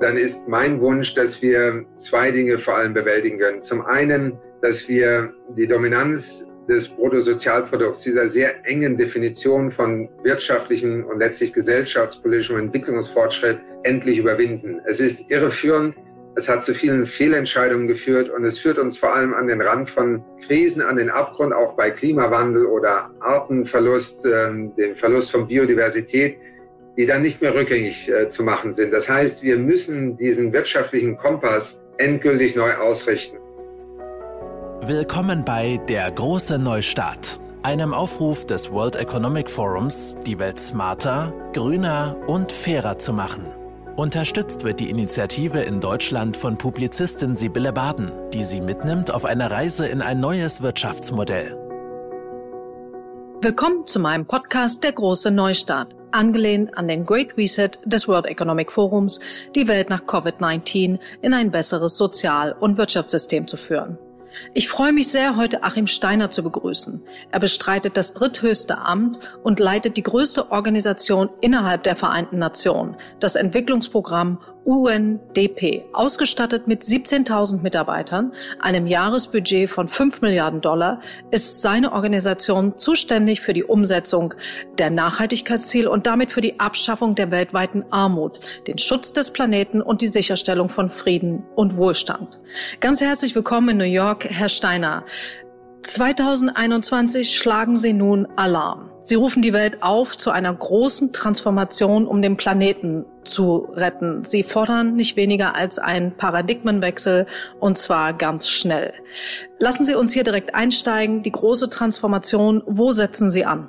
dann ist mein Wunsch, dass wir zwei Dinge vor allem bewältigen können. Zum einen, dass wir die Dominanz des Bruttosozialprodukts, dieser sehr engen Definition von wirtschaftlichen und letztlich gesellschaftspolitischem Entwicklungsfortschritt endlich überwinden. Es ist irreführend, es hat zu vielen Fehlentscheidungen geführt und es führt uns vor allem an den Rand von Krisen, an den Abgrund, auch bei Klimawandel oder Artenverlust, äh, den Verlust von Biodiversität, die dann nicht mehr rückgängig äh, zu machen sind. Das heißt, wir müssen diesen wirtschaftlichen Kompass endgültig neu ausrichten. Willkommen bei Der große Neustart, einem Aufruf des World Economic Forums, die Welt smarter, grüner und fairer zu machen. Unterstützt wird die Initiative in Deutschland von Publizistin Sibylle Baden, die sie mitnimmt auf eine Reise in ein neues Wirtschaftsmodell. Willkommen zu meinem Podcast Der große Neustart, angelehnt an den Great Reset des World Economic Forums, die Welt nach Covid-19 in ein besseres Sozial- und Wirtschaftssystem zu führen. Ich freue mich sehr, heute Achim Steiner zu begrüßen. Er bestreitet das dritthöchste Amt und leitet die größte Organisation innerhalb der Vereinten Nationen, das Entwicklungsprogramm UNDP, ausgestattet mit 17.000 Mitarbeitern, einem Jahresbudget von 5 Milliarden Dollar, ist seine Organisation zuständig für die Umsetzung der Nachhaltigkeitsziele und damit für die Abschaffung der weltweiten Armut, den Schutz des Planeten und die Sicherstellung von Frieden und Wohlstand. Ganz herzlich willkommen in New York, Herr Steiner. 2021 schlagen Sie nun Alarm. Sie rufen die Welt auf zu einer großen Transformation, um den Planeten zu retten. Sie fordern nicht weniger als einen Paradigmenwechsel und zwar ganz schnell. Lassen Sie uns hier direkt einsteigen. Die große Transformation, wo setzen Sie an?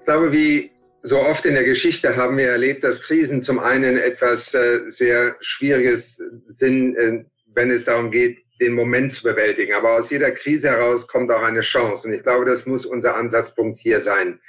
Ich glaube, wie so oft in der Geschichte haben wir erlebt, dass Krisen zum einen etwas äh, sehr Schwieriges sind, äh, wenn es darum geht, den Moment zu bewältigen. Aber aus jeder Krise heraus kommt auch eine Chance. Und ich glaube, das muss unser Ansatzpunkt hier sein.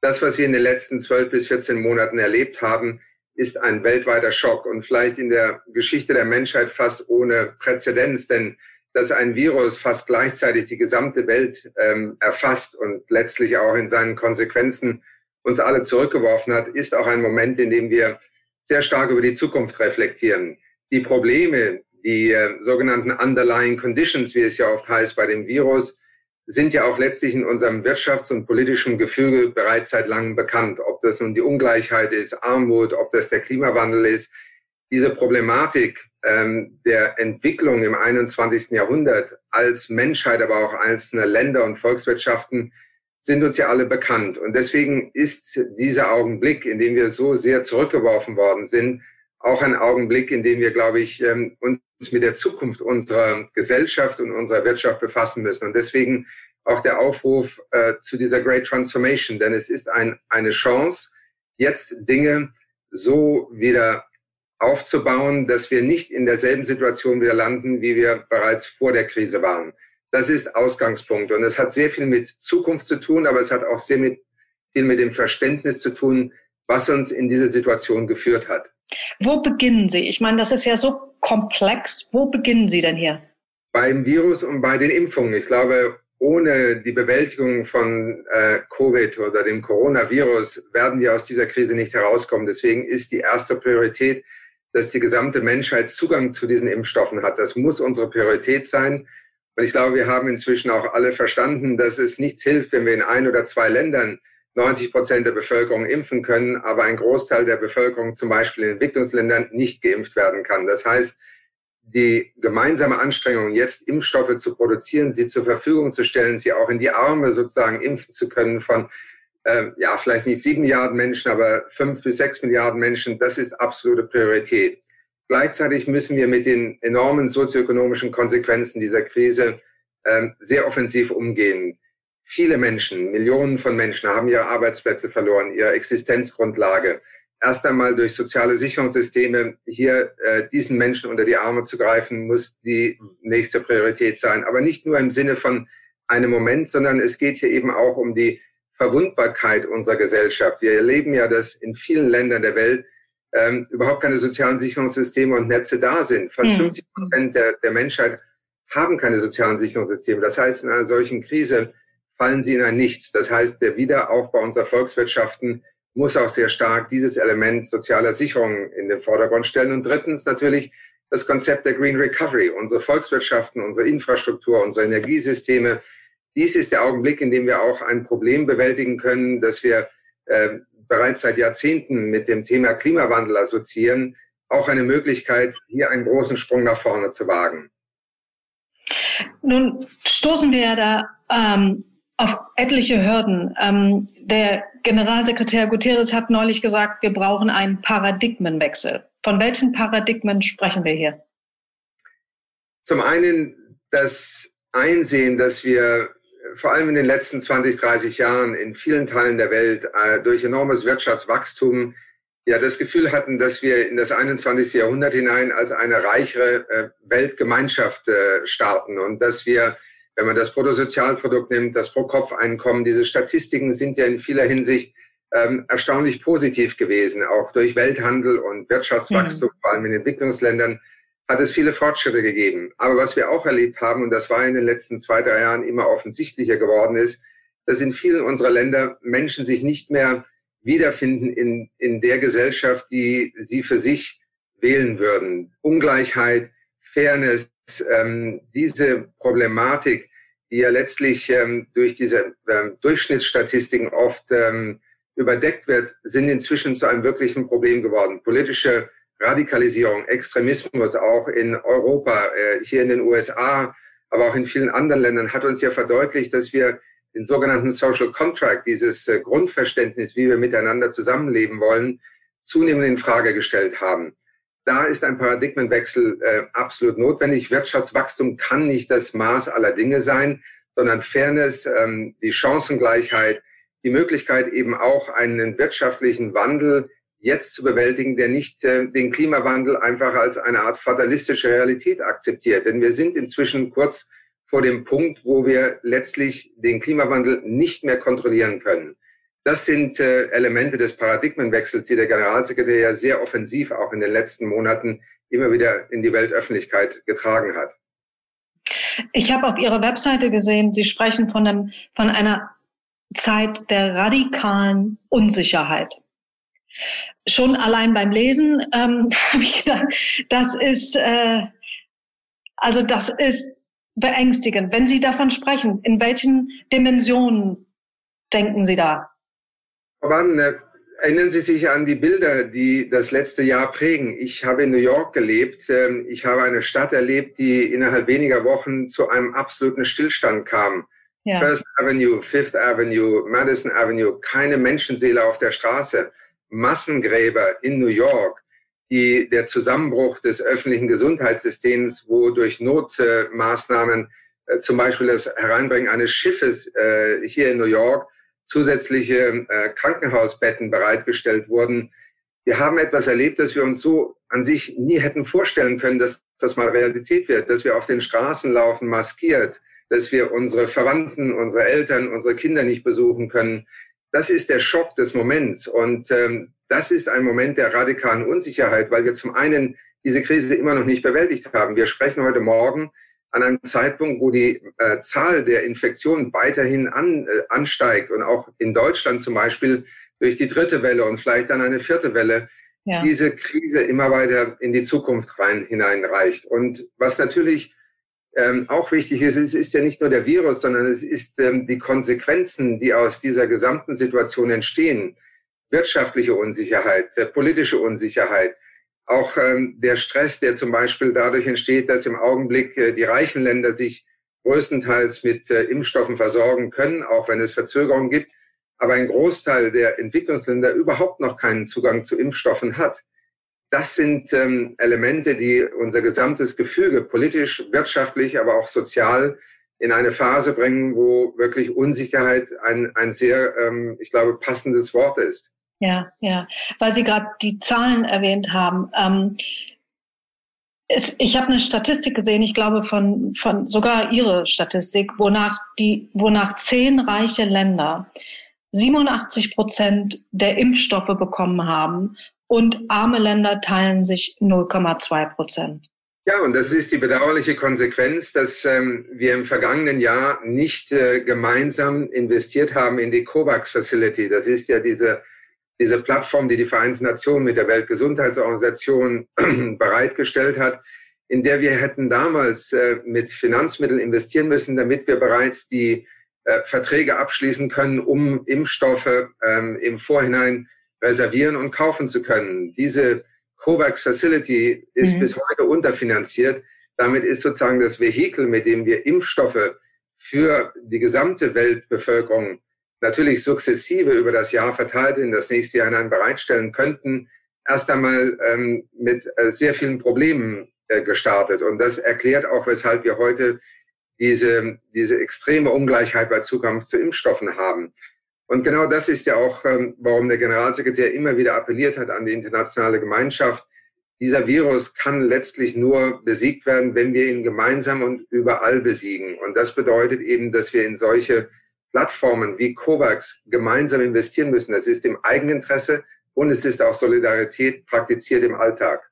Das, was wir in den letzten zwölf bis 14 Monaten erlebt haben, ist ein weltweiter Schock und vielleicht in der Geschichte der Menschheit fast ohne Präzedenz, denn dass ein Virus fast gleichzeitig die gesamte Welt ähm, erfasst und letztlich auch in seinen Konsequenzen uns alle zurückgeworfen hat, ist auch ein Moment, in dem wir sehr stark über die Zukunft reflektieren. Die Probleme, die äh, sogenannten Underlying Conditions, wie es ja oft heißt bei dem Virus, sind ja auch letztlich in unserem wirtschafts- und politischen Gefüge bereits seit langem bekannt. Ob das nun die Ungleichheit ist, Armut, ob das der Klimawandel ist. Diese Problematik ähm, der Entwicklung im 21. Jahrhundert als Menschheit, aber auch einzelne Länder und Volkswirtschaften sind uns ja alle bekannt. Und deswegen ist dieser Augenblick, in dem wir so sehr zurückgeworfen worden sind, auch ein Augenblick, in dem wir, glaube ich, ähm, uns mit der Zukunft unserer Gesellschaft und unserer Wirtschaft befassen müssen. Und deswegen auch der Aufruf äh, zu dieser Great Transformation, denn es ist ein, eine Chance, jetzt Dinge so wieder aufzubauen, dass wir nicht in derselben Situation wieder landen, wie wir bereits vor der Krise waren. Das ist Ausgangspunkt und es hat sehr viel mit Zukunft zu tun, aber es hat auch sehr mit, viel mit dem Verständnis zu tun, was uns in diese Situation geführt hat. Wo beginnen Sie? Ich meine, das ist ja so komplex. Wo beginnen Sie denn hier? Beim Virus und bei den Impfungen. Ich glaube, ohne die Bewältigung von äh, Covid oder dem Coronavirus werden wir aus dieser Krise nicht herauskommen. Deswegen ist die erste Priorität, dass die gesamte Menschheit Zugang zu diesen Impfstoffen hat. Das muss unsere Priorität sein. Und ich glaube, wir haben inzwischen auch alle verstanden, dass es nichts hilft, wenn wir in ein oder zwei Ländern 90 Prozent der Bevölkerung impfen können, aber ein Großteil der Bevölkerung zum Beispiel in Entwicklungsländern nicht geimpft werden kann. Das heißt, die gemeinsame Anstrengung, jetzt Impfstoffe zu produzieren, sie zur Verfügung zu stellen, sie auch in die Arme sozusagen impfen zu können von, äh, ja, vielleicht nicht sieben Milliarden Menschen, aber fünf bis sechs Milliarden Menschen, das ist absolute Priorität. Gleichzeitig müssen wir mit den enormen sozioökonomischen Konsequenzen dieser Krise äh, sehr offensiv umgehen. Viele Menschen, Millionen von Menschen haben ihre Arbeitsplätze verloren, ihre Existenzgrundlage. Erst einmal durch soziale Sicherungssysteme hier äh, diesen Menschen unter die Arme zu greifen, muss die nächste Priorität sein. Aber nicht nur im Sinne von einem Moment, sondern es geht hier eben auch um die Verwundbarkeit unserer Gesellschaft. Wir erleben ja, dass in vielen Ländern der Welt ähm, überhaupt keine sozialen Sicherungssysteme und Netze da sind. Fast mhm. 50 Prozent der, der Menschheit haben keine sozialen Sicherungssysteme. Das heißt, in einer solchen Krise fallen sie in ein Nichts. Das heißt, der Wiederaufbau unserer Volkswirtschaften muss auch sehr stark dieses Element sozialer Sicherung in den Vordergrund stellen. Und drittens natürlich das Konzept der Green Recovery, unsere Volkswirtschaften, unsere Infrastruktur, unsere Energiesysteme. Dies ist der Augenblick, in dem wir auch ein Problem bewältigen können, das wir äh, bereits seit Jahrzehnten mit dem Thema Klimawandel assoziieren, auch eine Möglichkeit, hier einen großen Sprung nach vorne zu wagen. Nun stoßen wir da ähm, auf etliche Hürden. Ähm, der Generalsekretär Guterres hat neulich gesagt, wir brauchen einen Paradigmenwechsel. Von welchen Paradigmen sprechen wir hier? Zum einen das Einsehen, dass wir vor allem in den letzten 20, 30 Jahren in vielen Teilen der Welt äh, durch enormes Wirtschaftswachstum ja das Gefühl hatten, dass wir in das 21. Jahrhundert hinein als eine reichere äh, Weltgemeinschaft äh, starten und dass wir, wenn man das Bruttosozialprodukt nimmt, das Pro-Kopf-Einkommen, diese Statistiken sind ja in vieler Hinsicht ähm, erstaunlich positiv gewesen, auch durch Welthandel und Wirtschaftswachstum, mhm. vor allem in Entwicklungsländern, hat es viele Fortschritte gegeben. Aber was wir auch erlebt haben, und das war in den letzten zwei, drei Jahren immer offensichtlicher geworden ist, dass in vielen unserer Länder Menschen sich nicht mehr wiederfinden in, in der Gesellschaft, die sie für sich wählen würden. Ungleichheit, Fairness, ähm, diese Problematik, die ja letztlich ähm, durch diese ähm, Durchschnittsstatistiken oft ähm, überdeckt wird, sind inzwischen zu einem wirklichen Problem geworden. Politische Radikalisierung, Extremismus auch in Europa, äh, hier in den USA, aber auch in vielen anderen Ländern hat uns ja verdeutlicht, dass wir den sogenannten Social Contract, dieses äh, Grundverständnis, wie wir miteinander zusammenleben wollen, zunehmend in Frage gestellt haben. Da ist ein Paradigmenwechsel äh, absolut notwendig. Wirtschaftswachstum kann nicht das Maß aller Dinge sein, sondern Fairness, ähm, die Chancengleichheit, die Möglichkeit eben auch einen wirtschaftlichen Wandel jetzt zu bewältigen, der nicht äh, den Klimawandel einfach als eine Art fatalistische Realität akzeptiert. Denn wir sind inzwischen kurz vor dem Punkt, wo wir letztlich den Klimawandel nicht mehr kontrollieren können. Das sind äh, Elemente des Paradigmenwechsels, die der Generalsekretär ja sehr offensiv auch in den letzten Monaten immer wieder in die Weltöffentlichkeit getragen hat. Ich habe auf Ihrer Webseite gesehen, Sie sprechen von, einem, von einer Zeit der radikalen Unsicherheit. Schon allein beim Lesen ähm, habe ich gedacht, das ist äh, also das ist beängstigend. Wenn Sie davon sprechen, in welchen Dimensionen denken Sie da? Wann, äh, erinnern Sie sich an die Bilder, die das letzte Jahr prägen. Ich habe in New York gelebt. Ähm, ich habe eine Stadt erlebt, die innerhalb weniger Wochen zu einem absoluten Stillstand kam. Ja. First Avenue, Fifth Avenue, Madison Avenue, keine Menschenseele auf der Straße. Massengräber in New York die, der Zusammenbruch des öffentlichen Gesundheitssystems, wo durch Notmaßnahmen, äh, zum Beispiel das Hereinbringen eines Schiffes äh, hier in New York, zusätzliche äh, Krankenhausbetten bereitgestellt wurden. Wir haben etwas erlebt, das wir uns so an sich nie hätten vorstellen können, dass das mal Realität wird, dass wir auf den Straßen laufen, maskiert, dass wir unsere Verwandten, unsere Eltern, unsere Kinder nicht besuchen können. Das ist der Schock des Moments. Und ähm, das ist ein Moment der radikalen Unsicherheit, weil wir zum einen diese Krise immer noch nicht bewältigt haben. Wir sprechen heute Morgen an einem Zeitpunkt, wo die äh, Zahl der Infektionen weiterhin an, äh, ansteigt und auch in Deutschland zum Beispiel durch die dritte Welle und vielleicht dann eine vierte Welle ja. diese Krise immer weiter in die Zukunft rein hineinreicht. Und was natürlich ähm, auch wichtig ist, es ist ja nicht nur der Virus, sondern es ist ähm, die Konsequenzen, die aus dieser gesamten Situation entstehen wirtschaftliche Unsicherheit, äh, politische Unsicherheit, auch ähm, der Stress, der zum Beispiel dadurch entsteht, dass im Augenblick äh, die reichen Länder sich größtenteils mit äh, Impfstoffen versorgen können, auch wenn es Verzögerungen gibt, aber ein Großteil der Entwicklungsländer überhaupt noch keinen Zugang zu Impfstoffen hat. Das sind ähm, Elemente, die unser gesamtes Gefüge politisch, wirtschaftlich, aber auch sozial in eine Phase bringen, wo wirklich Unsicherheit ein, ein sehr, ähm, ich glaube, passendes Wort ist. Ja, ja, weil Sie gerade die Zahlen erwähnt haben. Ähm, es, ich habe eine Statistik gesehen, ich glaube von, von sogar Ihre Statistik, wonach die, wonach zehn reiche Länder 87 Prozent der Impfstoffe bekommen haben und arme Länder teilen sich 0,2 Prozent. Ja, und das ist die bedauerliche Konsequenz, dass ähm, wir im vergangenen Jahr nicht äh, gemeinsam investiert haben in die COVAX Facility. Das ist ja diese diese Plattform, die die Vereinten Nationen mit der Weltgesundheitsorganisation bereitgestellt hat, in der wir hätten damals äh, mit Finanzmitteln investieren müssen, damit wir bereits die äh, Verträge abschließen können, um Impfstoffe ähm, im Vorhinein reservieren und kaufen zu können. Diese COVAX Facility ist mhm. bis heute unterfinanziert. Damit ist sozusagen das Vehikel, mit dem wir Impfstoffe für die gesamte Weltbevölkerung natürlich sukzessive über das Jahr verteilt in das nächste Jahr hinein bereitstellen könnten, erst einmal ähm, mit äh, sehr vielen Problemen äh, gestartet. Und das erklärt auch, weshalb wir heute diese, diese extreme Ungleichheit bei Zugang zu Impfstoffen haben. Und genau das ist ja auch, ähm, warum der Generalsekretär immer wieder appelliert hat an die internationale Gemeinschaft. Dieser Virus kann letztlich nur besiegt werden, wenn wir ihn gemeinsam und überall besiegen. Und das bedeutet eben, dass wir in solche Plattformen wie COVAX gemeinsam investieren müssen. Das ist im Eigeninteresse und es ist auch Solidarität praktiziert im Alltag.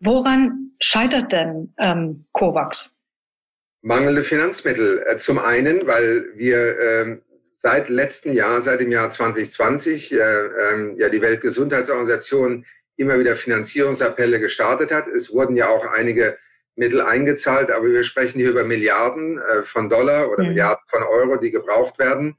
Woran scheitert denn ähm, COVAX? Mangelnde Finanzmittel. Äh, zum einen, weil wir ähm, seit letztem Jahr, seit dem Jahr 2020, äh, ähm, ja die Weltgesundheitsorganisation immer wieder Finanzierungsappelle gestartet hat. Es wurden ja auch einige Mittel eingezahlt, aber wir sprechen hier über Milliarden äh, von Dollar oder mhm. Milliarden von Euro, die gebraucht werden.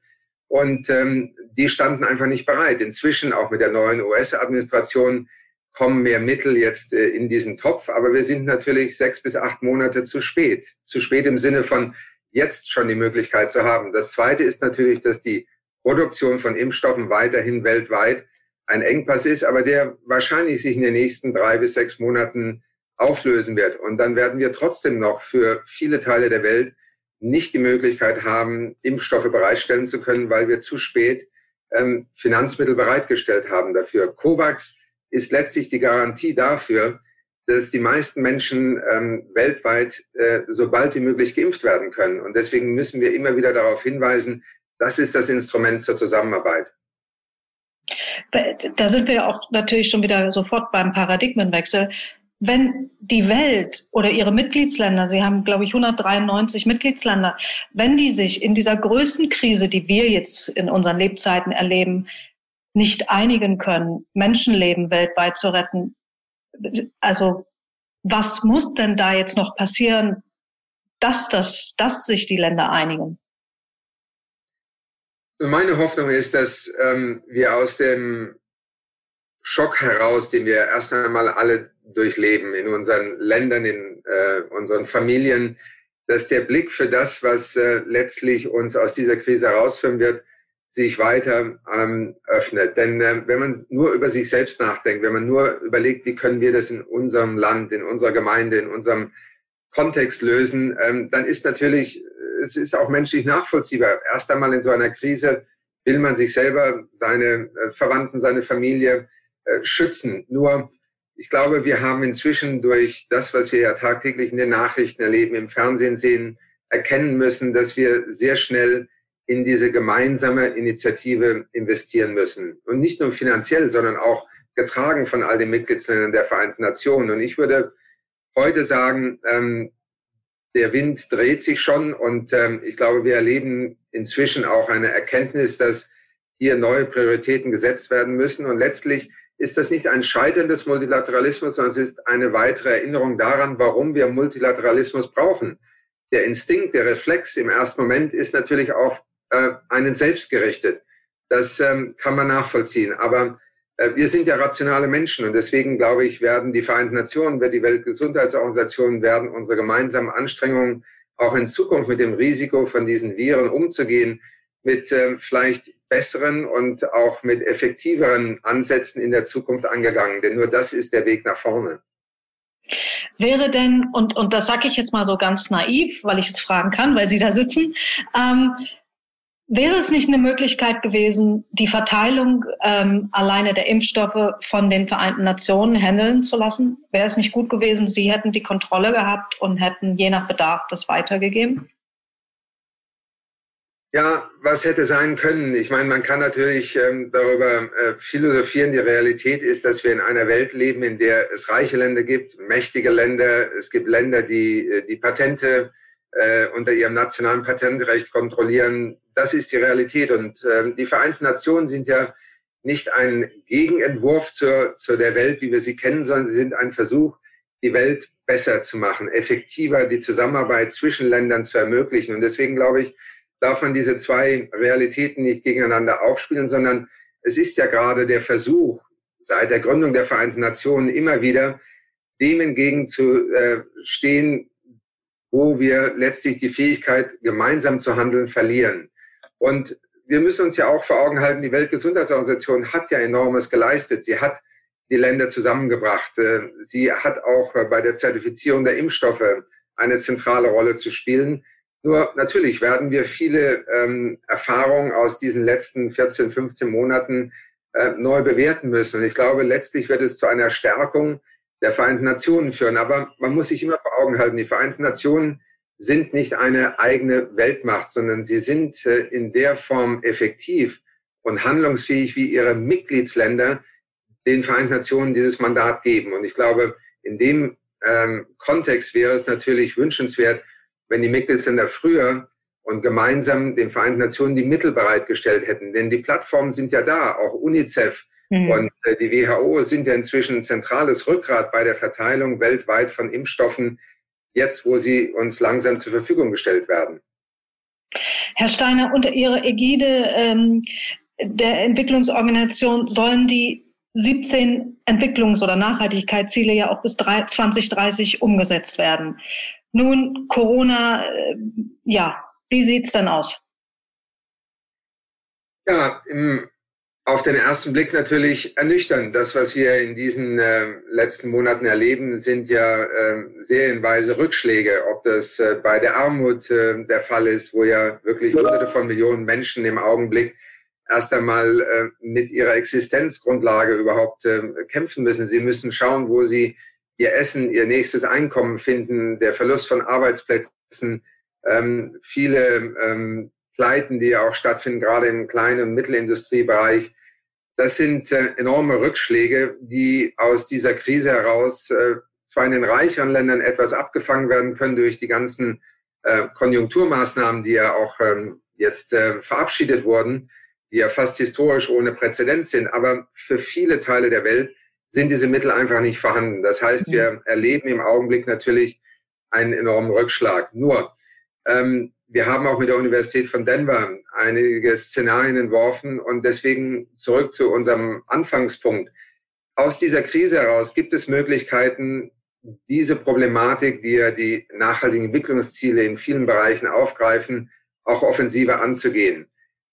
Und ähm, die standen einfach nicht bereit. Inzwischen auch mit der neuen US-Administration kommen mehr Mittel jetzt äh, in diesen Topf, aber wir sind natürlich sechs bis acht Monate zu spät. Zu spät im Sinne von jetzt schon die Möglichkeit zu haben. Das Zweite ist natürlich, dass die Produktion von Impfstoffen weiterhin weltweit ein Engpass ist, aber der wahrscheinlich sich in den nächsten drei bis sechs Monaten auflösen wird. Und dann werden wir trotzdem noch für viele Teile der Welt nicht die Möglichkeit haben, Impfstoffe bereitstellen zu können, weil wir zu spät ähm, Finanzmittel bereitgestellt haben dafür. COVAX ist letztlich die Garantie dafür, dass die meisten Menschen ähm, weltweit äh, so bald wie möglich geimpft werden können. Und deswegen müssen wir immer wieder darauf hinweisen, das ist das Instrument zur Zusammenarbeit. Da sind wir auch natürlich schon wieder sofort beim Paradigmenwechsel wenn die Welt oder ihre Mitgliedsländer, Sie haben, glaube ich, 193 Mitgliedsländer, wenn die sich in dieser größten Krise, die wir jetzt in unseren Lebzeiten erleben, nicht einigen können, Menschenleben weltweit zu retten, also was muss denn da jetzt noch passieren, dass, das, dass sich die Länder einigen? Meine Hoffnung ist, dass ähm, wir aus dem Schock heraus, den wir erst einmal alle durchleben in unseren Ländern, in äh, unseren Familien, dass der Blick für das, was äh, letztlich uns aus dieser Krise herausführen wird, sich weiter ähm, öffnet. Denn äh, wenn man nur über sich selbst nachdenkt, wenn man nur überlegt, wie können wir das in unserem Land, in unserer Gemeinde, in unserem Kontext lösen, ähm, dann ist natürlich, es ist auch menschlich nachvollziehbar. Erst einmal in so einer Krise will man sich selber, seine äh, Verwandten, seine Familie schützen. Nur ich glaube, wir haben inzwischen durch das, was wir ja tagtäglich in den Nachrichten erleben, im Fernsehen sehen, erkennen müssen, dass wir sehr schnell in diese gemeinsame Initiative investieren müssen. Und nicht nur finanziell, sondern auch getragen von all den Mitgliedsländern der Vereinten Nationen. Und ich würde heute sagen, ähm, der Wind dreht sich schon und ähm, ich glaube, wir erleben inzwischen auch eine Erkenntnis, dass hier neue Prioritäten gesetzt werden müssen. Und letztlich ist das nicht ein Scheitern des Multilateralismus, sondern es ist eine weitere Erinnerung daran, warum wir Multilateralismus brauchen. Der Instinkt, der Reflex im ersten Moment ist natürlich auf äh, einen selbst gerichtet. Das ähm, kann man nachvollziehen. Aber äh, wir sind ja rationale Menschen und deswegen glaube ich, werden die Vereinten Nationen, wird die Weltgesundheitsorganisation, werden unsere gemeinsamen Anstrengungen auch in Zukunft mit dem Risiko von diesen Viren umzugehen, mit äh, vielleicht besseren und auch mit effektiveren Ansätzen in der Zukunft angegangen. Denn nur das ist der Weg nach vorne. Wäre denn, und, und das sage ich jetzt mal so ganz naiv, weil ich es fragen kann, weil Sie da sitzen, ähm, wäre es nicht eine Möglichkeit gewesen, die Verteilung ähm, alleine der Impfstoffe von den Vereinten Nationen handeln zu lassen? Wäre es nicht gut gewesen, Sie hätten die Kontrolle gehabt und hätten je nach Bedarf das weitergegeben? Ja, was hätte sein können? Ich meine, man kann natürlich ähm, darüber äh, philosophieren. Die Realität ist, dass wir in einer Welt leben, in der es reiche Länder gibt, mächtige Länder. Es gibt Länder, die äh, die Patente äh, unter ihrem nationalen Patentrecht kontrollieren. Das ist die Realität. Und äh, die Vereinten Nationen sind ja nicht ein Gegenentwurf zur, zur der Welt, wie wir sie kennen, sondern sie sind ein Versuch, die Welt besser zu machen, effektiver die Zusammenarbeit zwischen Ländern zu ermöglichen. Und deswegen glaube ich, darf man diese zwei Realitäten nicht gegeneinander aufspielen, sondern es ist ja gerade der Versuch, seit der Gründung der Vereinten Nationen immer wieder dem entgegenzustehen, äh, wo wir letztlich die Fähigkeit, gemeinsam zu handeln, verlieren. Und wir müssen uns ja auch vor Augen halten, die Weltgesundheitsorganisation hat ja enormes geleistet. Sie hat die Länder zusammengebracht. Äh, sie hat auch bei der Zertifizierung der Impfstoffe eine zentrale Rolle zu spielen. Nur natürlich werden wir viele ähm, Erfahrungen aus diesen letzten 14, 15 Monaten äh, neu bewerten müssen. Und ich glaube, letztlich wird es zu einer Stärkung der Vereinten Nationen führen. Aber man muss sich immer vor Augen halten, die Vereinten Nationen sind nicht eine eigene Weltmacht, sondern sie sind äh, in der Form effektiv und handlungsfähig, wie ihre Mitgliedsländer den Vereinten Nationen dieses Mandat geben. Und ich glaube, in dem ähm, Kontext wäre es natürlich wünschenswert, wenn die Mitgliedsländer früher und gemeinsam den Vereinten Nationen die Mittel bereitgestellt hätten. Denn die Plattformen sind ja da, auch UNICEF mhm. und äh, die WHO sind ja inzwischen ein zentrales Rückgrat bei der Verteilung weltweit von Impfstoffen, jetzt wo sie uns langsam zur Verfügung gestellt werden. Herr Steiner, unter Ihrer Ägide ähm, der Entwicklungsorganisation sollen die 17 Entwicklungs- oder Nachhaltigkeitsziele ja auch bis 2030 umgesetzt werden. Nun, Corona, äh, ja, wie sieht's denn aus? Ja, im, auf den ersten Blick natürlich ernüchternd. Das, was wir in diesen äh, letzten Monaten erleben, sind ja äh, serienweise Rückschläge. Ob das äh, bei der Armut äh, der Fall ist, wo ja wirklich Hunderte von Millionen Menschen im Augenblick erst einmal äh, mit ihrer Existenzgrundlage überhaupt äh, kämpfen müssen. Sie müssen schauen, wo sie ihr Essen, ihr nächstes Einkommen finden, der Verlust von Arbeitsplätzen, ähm, viele ähm, Pleiten, die ja auch stattfinden, gerade im kleinen und Mittelindustriebereich. Das sind äh, enorme Rückschläge, die aus dieser Krise heraus äh, zwar in den reicheren Ländern etwas abgefangen werden können durch die ganzen äh, Konjunkturmaßnahmen, die ja auch ähm, jetzt äh, verabschiedet wurden, die ja fast historisch ohne Präzedenz sind. Aber für viele Teile der Welt sind diese Mittel einfach nicht vorhanden. Das heißt, wir erleben im Augenblick natürlich einen enormen Rückschlag. Nur, ähm, wir haben auch mit der Universität von Denver einige Szenarien entworfen und deswegen zurück zu unserem Anfangspunkt. Aus dieser Krise heraus gibt es Möglichkeiten, diese Problematik, die ja die nachhaltigen Entwicklungsziele in vielen Bereichen aufgreifen, auch offensiver anzugehen.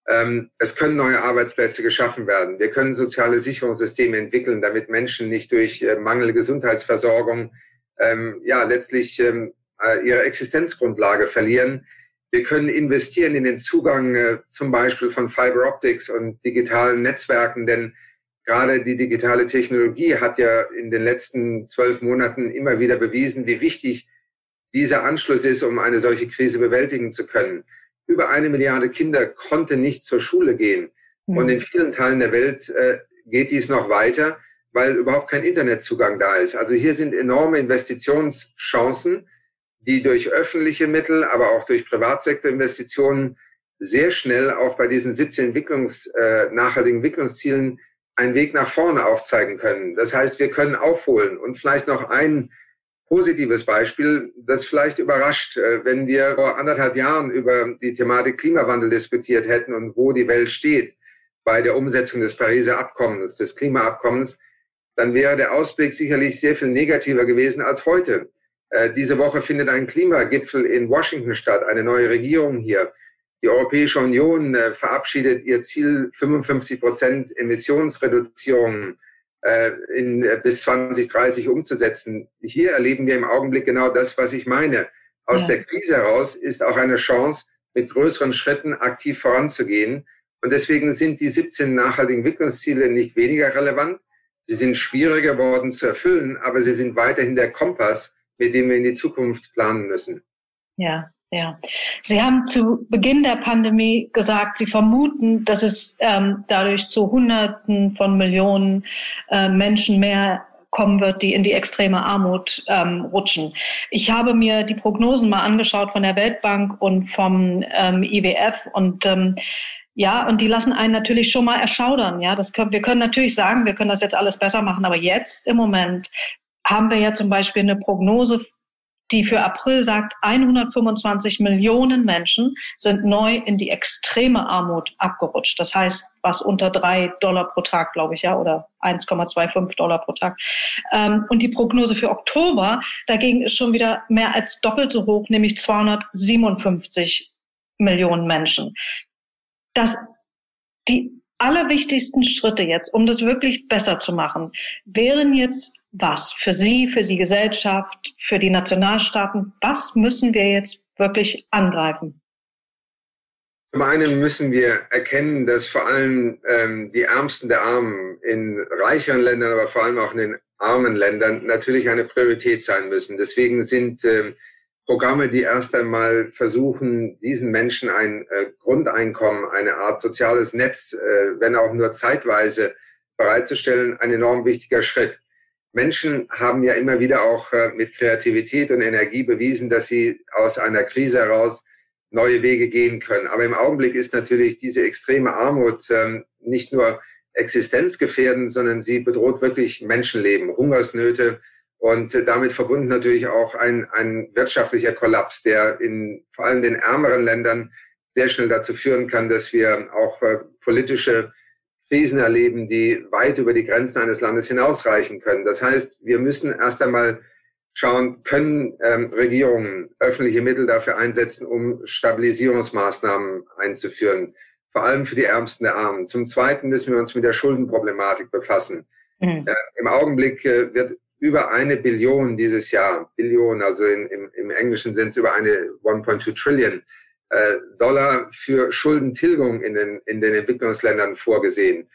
Ähm, es können neue Arbeitsplätze geschaffen werden. Wir können soziale Sicherungssysteme entwickeln, damit Menschen nicht durch äh, mangelnde Gesundheitsversorgung ähm, ja letztlich ähm, äh, ihre Existenzgrundlage verlieren. Wir können investieren in den Zugang äh, zum Beispiel von Fiber Optics und digitalen Netzwerken, denn gerade die digitale Technologie hat ja in den letzten zwölf Monaten immer wieder bewiesen, wie wichtig dieser Anschluss ist, um eine solche Krise bewältigen zu können über eine Milliarde Kinder konnte nicht zur Schule gehen. Mhm. Und in vielen Teilen der Welt äh, geht dies noch weiter, weil überhaupt kein Internetzugang da ist. Also hier sind enorme Investitionschancen, die durch öffentliche Mittel, aber auch durch Privatsektorinvestitionen sehr schnell auch bei diesen 17 Entwicklungs, äh, nachhaltigen Entwicklungszielen einen Weg nach vorne aufzeigen können. Das heißt, wir können aufholen und vielleicht noch ein positives Beispiel, das vielleicht überrascht, äh, wenn wir vor anderthalb Jahren über die Thematik Klimawandel diskutiert hätten und wo die Welt steht bei der Umsetzung des Pariser Abkommens, des Klimaabkommens, dann wäre der Ausblick sicherlich sehr viel negativer gewesen als heute. Äh, diese Woche findet ein Klimagipfel in Washington statt, eine neue Regierung hier. Die Europäische Union äh, verabschiedet ihr Ziel 55 Prozent Emissionsreduzierung in, äh, bis 2030 umzusetzen. Hier erleben wir im Augenblick genau das, was ich meine. Aus ja. der Krise heraus ist auch eine Chance, mit größeren Schritten aktiv voranzugehen. Und deswegen sind die 17 nachhaltigen Entwicklungsziele nicht weniger relevant. Sie sind schwieriger geworden zu erfüllen, aber sie sind weiterhin der Kompass, mit dem wir in die Zukunft planen müssen. Ja, ja, Sie haben zu Beginn der Pandemie gesagt, Sie vermuten, dass es ähm, dadurch zu Hunderten von Millionen äh, Menschen mehr kommen wird, die in die extreme Armut ähm, rutschen. Ich habe mir die Prognosen mal angeschaut von der Weltbank und vom ähm, IWF und ähm, Ja, und die lassen einen natürlich schon mal erschaudern. Ja, das können, wir können natürlich sagen, wir können das jetzt alles besser machen, aber jetzt im Moment haben wir ja zum Beispiel eine Prognose, die für April sagt, 125 Millionen Menschen sind neu in die extreme Armut abgerutscht. Das heißt, was unter drei Dollar pro Tag, glaube ich, ja, oder 1,25 Dollar pro Tag. Ähm, und die Prognose für Oktober dagegen ist schon wieder mehr als doppelt so hoch, nämlich 257 Millionen Menschen dass die allerwichtigsten Schritte jetzt, um das wirklich besser zu machen, wären jetzt was für Sie, für die Gesellschaft, für die Nationalstaaten? Was müssen wir jetzt wirklich angreifen? Zum einen müssen wir erkennen, dass vor allem ähm, die Ärmsten der Armen in reicheren Ländern, aber vor allem auch in den armen Ländern natürlich eine Priorität sein müssen. Deswegen sind ähm, Programme, die erst einmal versuchen, diesen Menschen ein äh, Grundeinkommen, eine Art soziales Netz, äh, wenn auch nur zeitweise bereitzustellen, ein enorm wichtiger Schritt. Menschen haben ja immer wieder auch äh, mit Kreativität und Energie bewiesen, dass sie aus einer Krise heraus neue Wege gehen können. Aber im Augenblick ist natürlich diese extreme Armut ähm, nicht nur existenzgefährdend, sondern sie bedroht wirklich Menschenleben, Hungersnöte, und damit verbunden natürlich auch ein, ein wirtschaftlicher Kollaps, der in vor allem den ärmeren Ländern sehr schnell dazu führen kann, dass wir auch äh, politische Krisen erleben, die weit über die Grenzen eines Landes hinausreichen können. Das heißt, wir müssen erst einmal schauen, können ähm, Regierungen öffentliche Mittel dafür einsetzen, um Stabilisierungsmaßnahmen einzuführen, vor allem für die Ärmsten der Armen. Zum Zweiten müssen wir uns mit der Schuldenproblematik befassen. Mhm. Äh, Im Augenblick äh, wird über eine Billion dieses Jahr, Billion, also in, im, im Englischen sind es über eine 1.2 Trillion Dollar für Schuldentilgung in den, in den Entwicklungsländern vorgesehen.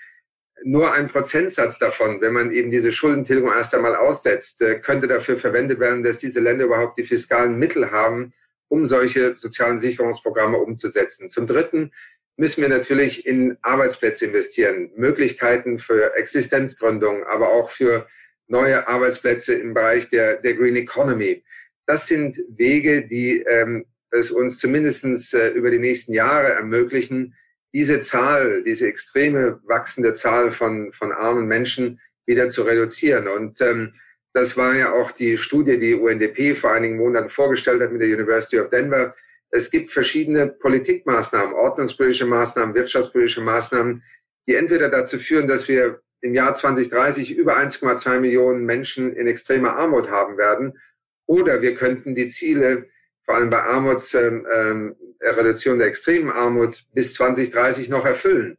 Nur ein Prozentsatz davon, wenn man eben diese Schuldentilgung erst einmal aussetzt, äh, könnte dafür verwendet werden, dass diese Länder überhaupt die fiskalen Mittel haben, um solche sozialen Sicherungsprogramme umzusetzen. Zum Dritten müssen wir natürlich in Arbeitsplätze investieren, Möglichkeiten für Existenzgründung, aber auch für neue Arbeitsplätze im Bereich der, der Green Economy. Das sind Wege, die ähm, es uns zumindest äh, über die nächsten Jahre ermöglichen, diese Zahl, diese extreme wachsende Zahl von, von armen Menschen wieder zu reduzieren. Und ähm, das war ja auch die Studie, die UNDP vor einigen Monaten vorgestellt hat mit der University of Denver. Es gibt verschiedene Politikmaßnahmen, ordnungspolitische Maßnahmen, wirtschaftspolitische Maßnahmen, die entweder dazu führen, dass wir im Jahr 2030 über 1,2 Millionen Menschen in extremer Armut haben werden. Oder wir könnten die Ziele, vor allem bei Armutsreduktion ähm, ähm der extremen Armut, bis 2030 noch erfüllen.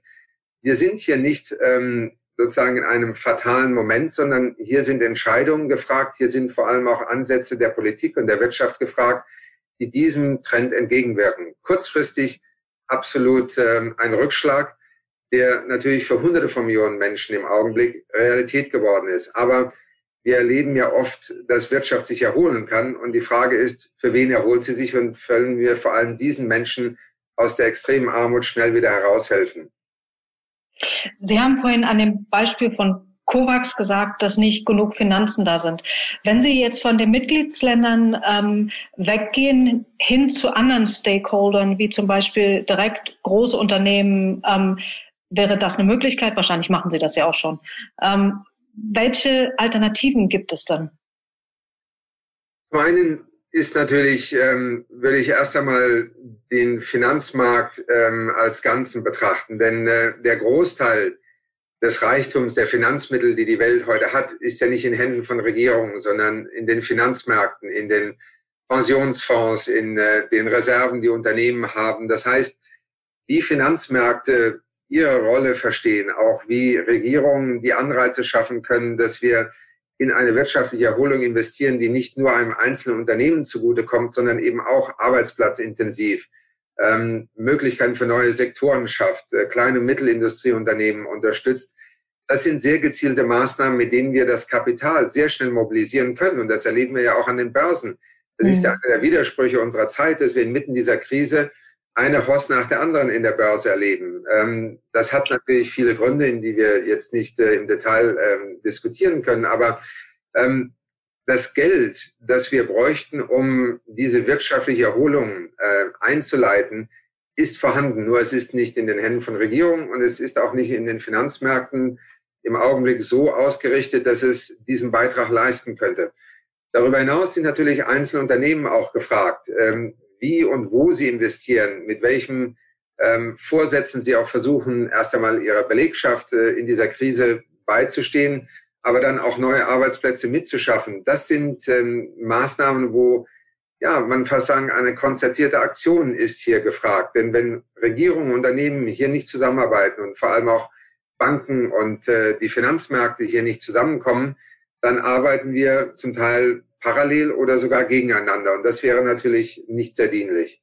Wir sind hier nicht ähm, sozusagen in einem fatalen Moment, sondern hier sind Entscheidungen gefragt, hier sind vor allem auch Ansätze der Politik und der Wirtschaft gefragt, die diesem Trend entgegenwirken. Kurzfristig absolut ähm, ein Rückschlag der natürlich für Hunderte von Millionen Menschen im Augenblick Realität geworden ist. Aber wir erleben ja oft, dass Wirtschaft sich erholen kann. Und die Frage ist, für wen erholt sie sich und können wir vor allem diesen Menschen aus der extremen Armut schnell wieder heraushelfen? Sie haben vorhin an dem Beispiel von COVAX gesagt, dass nicht genug Finanzen da sind. Wenn Sie jetzt von den Mitgliedsländern ähm, weggehen hin zu anderen Stakeholdern, wie zum Beispiel direkt große Unternehmen, ähm, wäre das eine Möglichkeit. Wahrscheinlich machen Sie das ja auch schon. Ähm, welche Alternativen gibt es dann? Zum einen ist natürlich, ähm, würde ich erst einmal den Finanzmarkt ähm, als Ganzen betrachten, denn äh, der Großteil des Reichtums der Finanzmittel, die die Welt heute hat, ist ja nicht in Händen von Regierungen, sondern in den Finanzmärkten, in den Pensionsfonds, in äh, den Reserven, die Unternehmen haben. Das heißt, die Finanzmärkte ihre Rolle verstehen, auch wie Regierungen die Anreize schaffen können, dass wir in eine wirtschaftliche Erholung investieren, die nicht nur einem einzelnen Unternehmen zugutekommt, sondern eben auch arbeitsplatzintensiv, ähm, Möglichkeiten für neue Sektoren schafft, äh, kleine und Mittelindustrieunternehmen unterstützt. Das sind sehr gezielte Maßnahmen, mit denen wir das Kapital sehr schnell mobilisieren können. Und das erleben wir ja auch an den Börsen. Das mhm. ist ja einer der Widersprüche unserer Zeit, dass wir inmitten dieser Krise eine Hoss nach der anderen in der Börse erleben. Ähm, das hat natürlich viele Gründe, in die wir jetzt nicht äh, im Detail ähm, diskutieren können, aber ähm, das Geld, das wir bräuchten, um diese wirtschaftliche Erholung äh, einzuleiten, ist vorhanden, nur es ist nicht in den Händen von Regierungen und es ist auch nicht in den Finanzmärkten im Augenblick so ausgerichtet, dass es diesen Beitrag leisten könnte. Darüber hinaus sind natürlich einzelne Unternehmen auch gefragt, ähm, wie und wo sie investieren, mit welchen ähm, Vorsätzen sie auch versuchen, erst einmal ihrer Belegschaft äh, in dieser Krise beizustehen, aber dann auch neue Arbeitsplätze mitzuschaffen. Das sind ähm, Maßnahmen, wo ja, man fast sagen, eine konzertierte Aktion ist hier gefragt. Denn wenn Regierungen, Unternehmen hier nicht zusammenarbeiten und vor allem auch Banken und äh, die Finanzmärkte hier nicht zusammenkommen, dann arbeiten wir zum Teil parallel oder sogar gegeneinander. Und das wäre natürlich nicht sehr dienlich.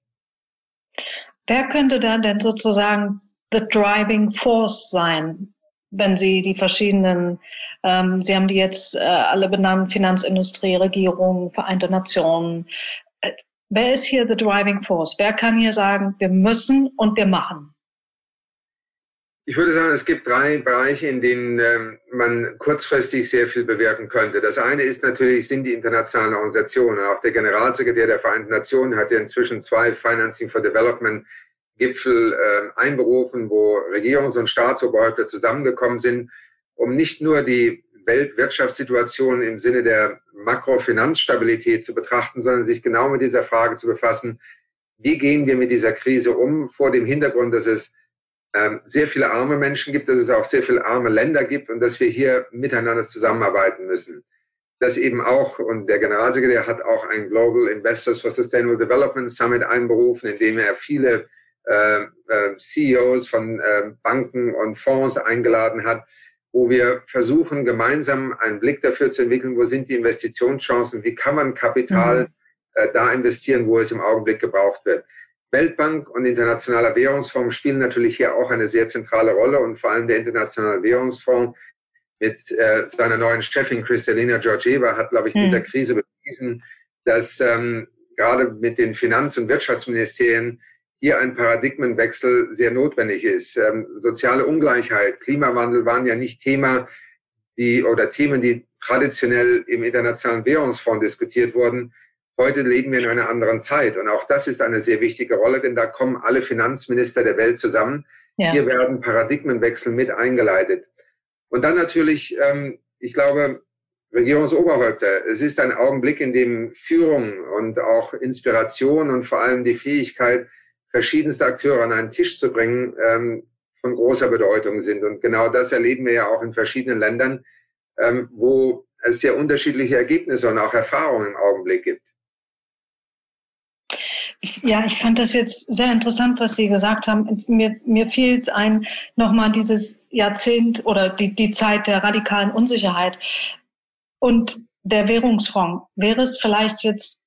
Wer könnte dann denn sozusagen the driving force sein, wenn Sie die verschiedenen, ähm, Sie haben die jetzt äh, alle benannt, Finanzindustrie, Regierung, Vereinte Nationen. Äh, wer ist hier the driving force? Wer kann hier sagen, wir müssen und wir machen? Ich würde sagen, es gibt drei Bereiche, in denen ähm, man kurzfristig sehr viel bewirken könnte. Das eine ist natürlich, sind die internationalen Organisationen. Auch der Generalsekretär der Vereinten Nationen hat ja inzwischen zwei Financing for Development Gipfel äh, einberufen, wo Regierungs- und Staatsoberhäupter zusammengekommen sind, um nicht nur die Weltwirtschaftssituation im Sinne der Makrofinanzstabilität zu betrachten, sondern sich genau mit dieser Frage zu befassen, wie gehen wir mit dieser Krise um vor dem Hintergrund, dass es ähm, sehr viele arme Menschen gibt, dass es auch sehr viele arme Länder gibt und dass wir hier miteinander zusammenarbeiten müssen. Das eben auch, und der Generalsekretär hat auch ein Global Investors for Sustainable Development Summit einberufen, in dem er viele äh, äh, CEOs von äh, Banken und Fonds eingeladen hat, wo wir versuchen, gemeinsam einen Blick dafür zu entwickeln, wo sind die Investitionschancen, wie kann man Kapital mhm. äh, da investieren, wo es im Augenblick gebraucht wird. Weltbank und Internationaler Währungsfonds spielen natürlich hier auch eine sehr zentrale Rolle und vor allem der Internationale Währungsfonds mit äh, seiner neuen Chefin Kristalina Georgieva hat, glaube ich, mhm. dieser Krise bewiesen, dass ähm, gerade mit den Finanz- und Wirtschaftsministerien hier ein Paradigmenwechsel sehr notwendig ist. Ähm, soziale Ungleichheit, Klimawandel waren ja nicht Thema, die oder Themen, die traditionell im Internationalen Währungsfonds diskutiert wurden. Heute leben wir in einer anderen Zeit und auch das ist eine sehr wichtige Rolle, denn da kommen alle Finanzminister der Welt zusammen. Ja. Hier werden Paradigmenwechsel mit eingeleitet. Und dann natürlich, ähm, ich glaube, Regierungsoberhäupter. Es ist ein Augenblick, in dem Führung und auch Inspiration und vor allem die Fähigkeit, verschiedenste Akteure an einen Tisch zu bringen, ähm, von großer Bedeutung sind. Und genau das erleben wir ja auch in verschiedenen Ländern, ähm, wo es sehr unterschiedliche Ergebnisse und auch Erfahrungen im Augenblick gibt. Ja, ich fand das jetzt sehr interessant, was Sie gesagt haben. Mir, mir fiel es ein, nochmal dieses Jahrzehnt oder die, die Zeit der radikalen Unsicherheit und der Währungsfonds. Wäre es vielleicht jetzt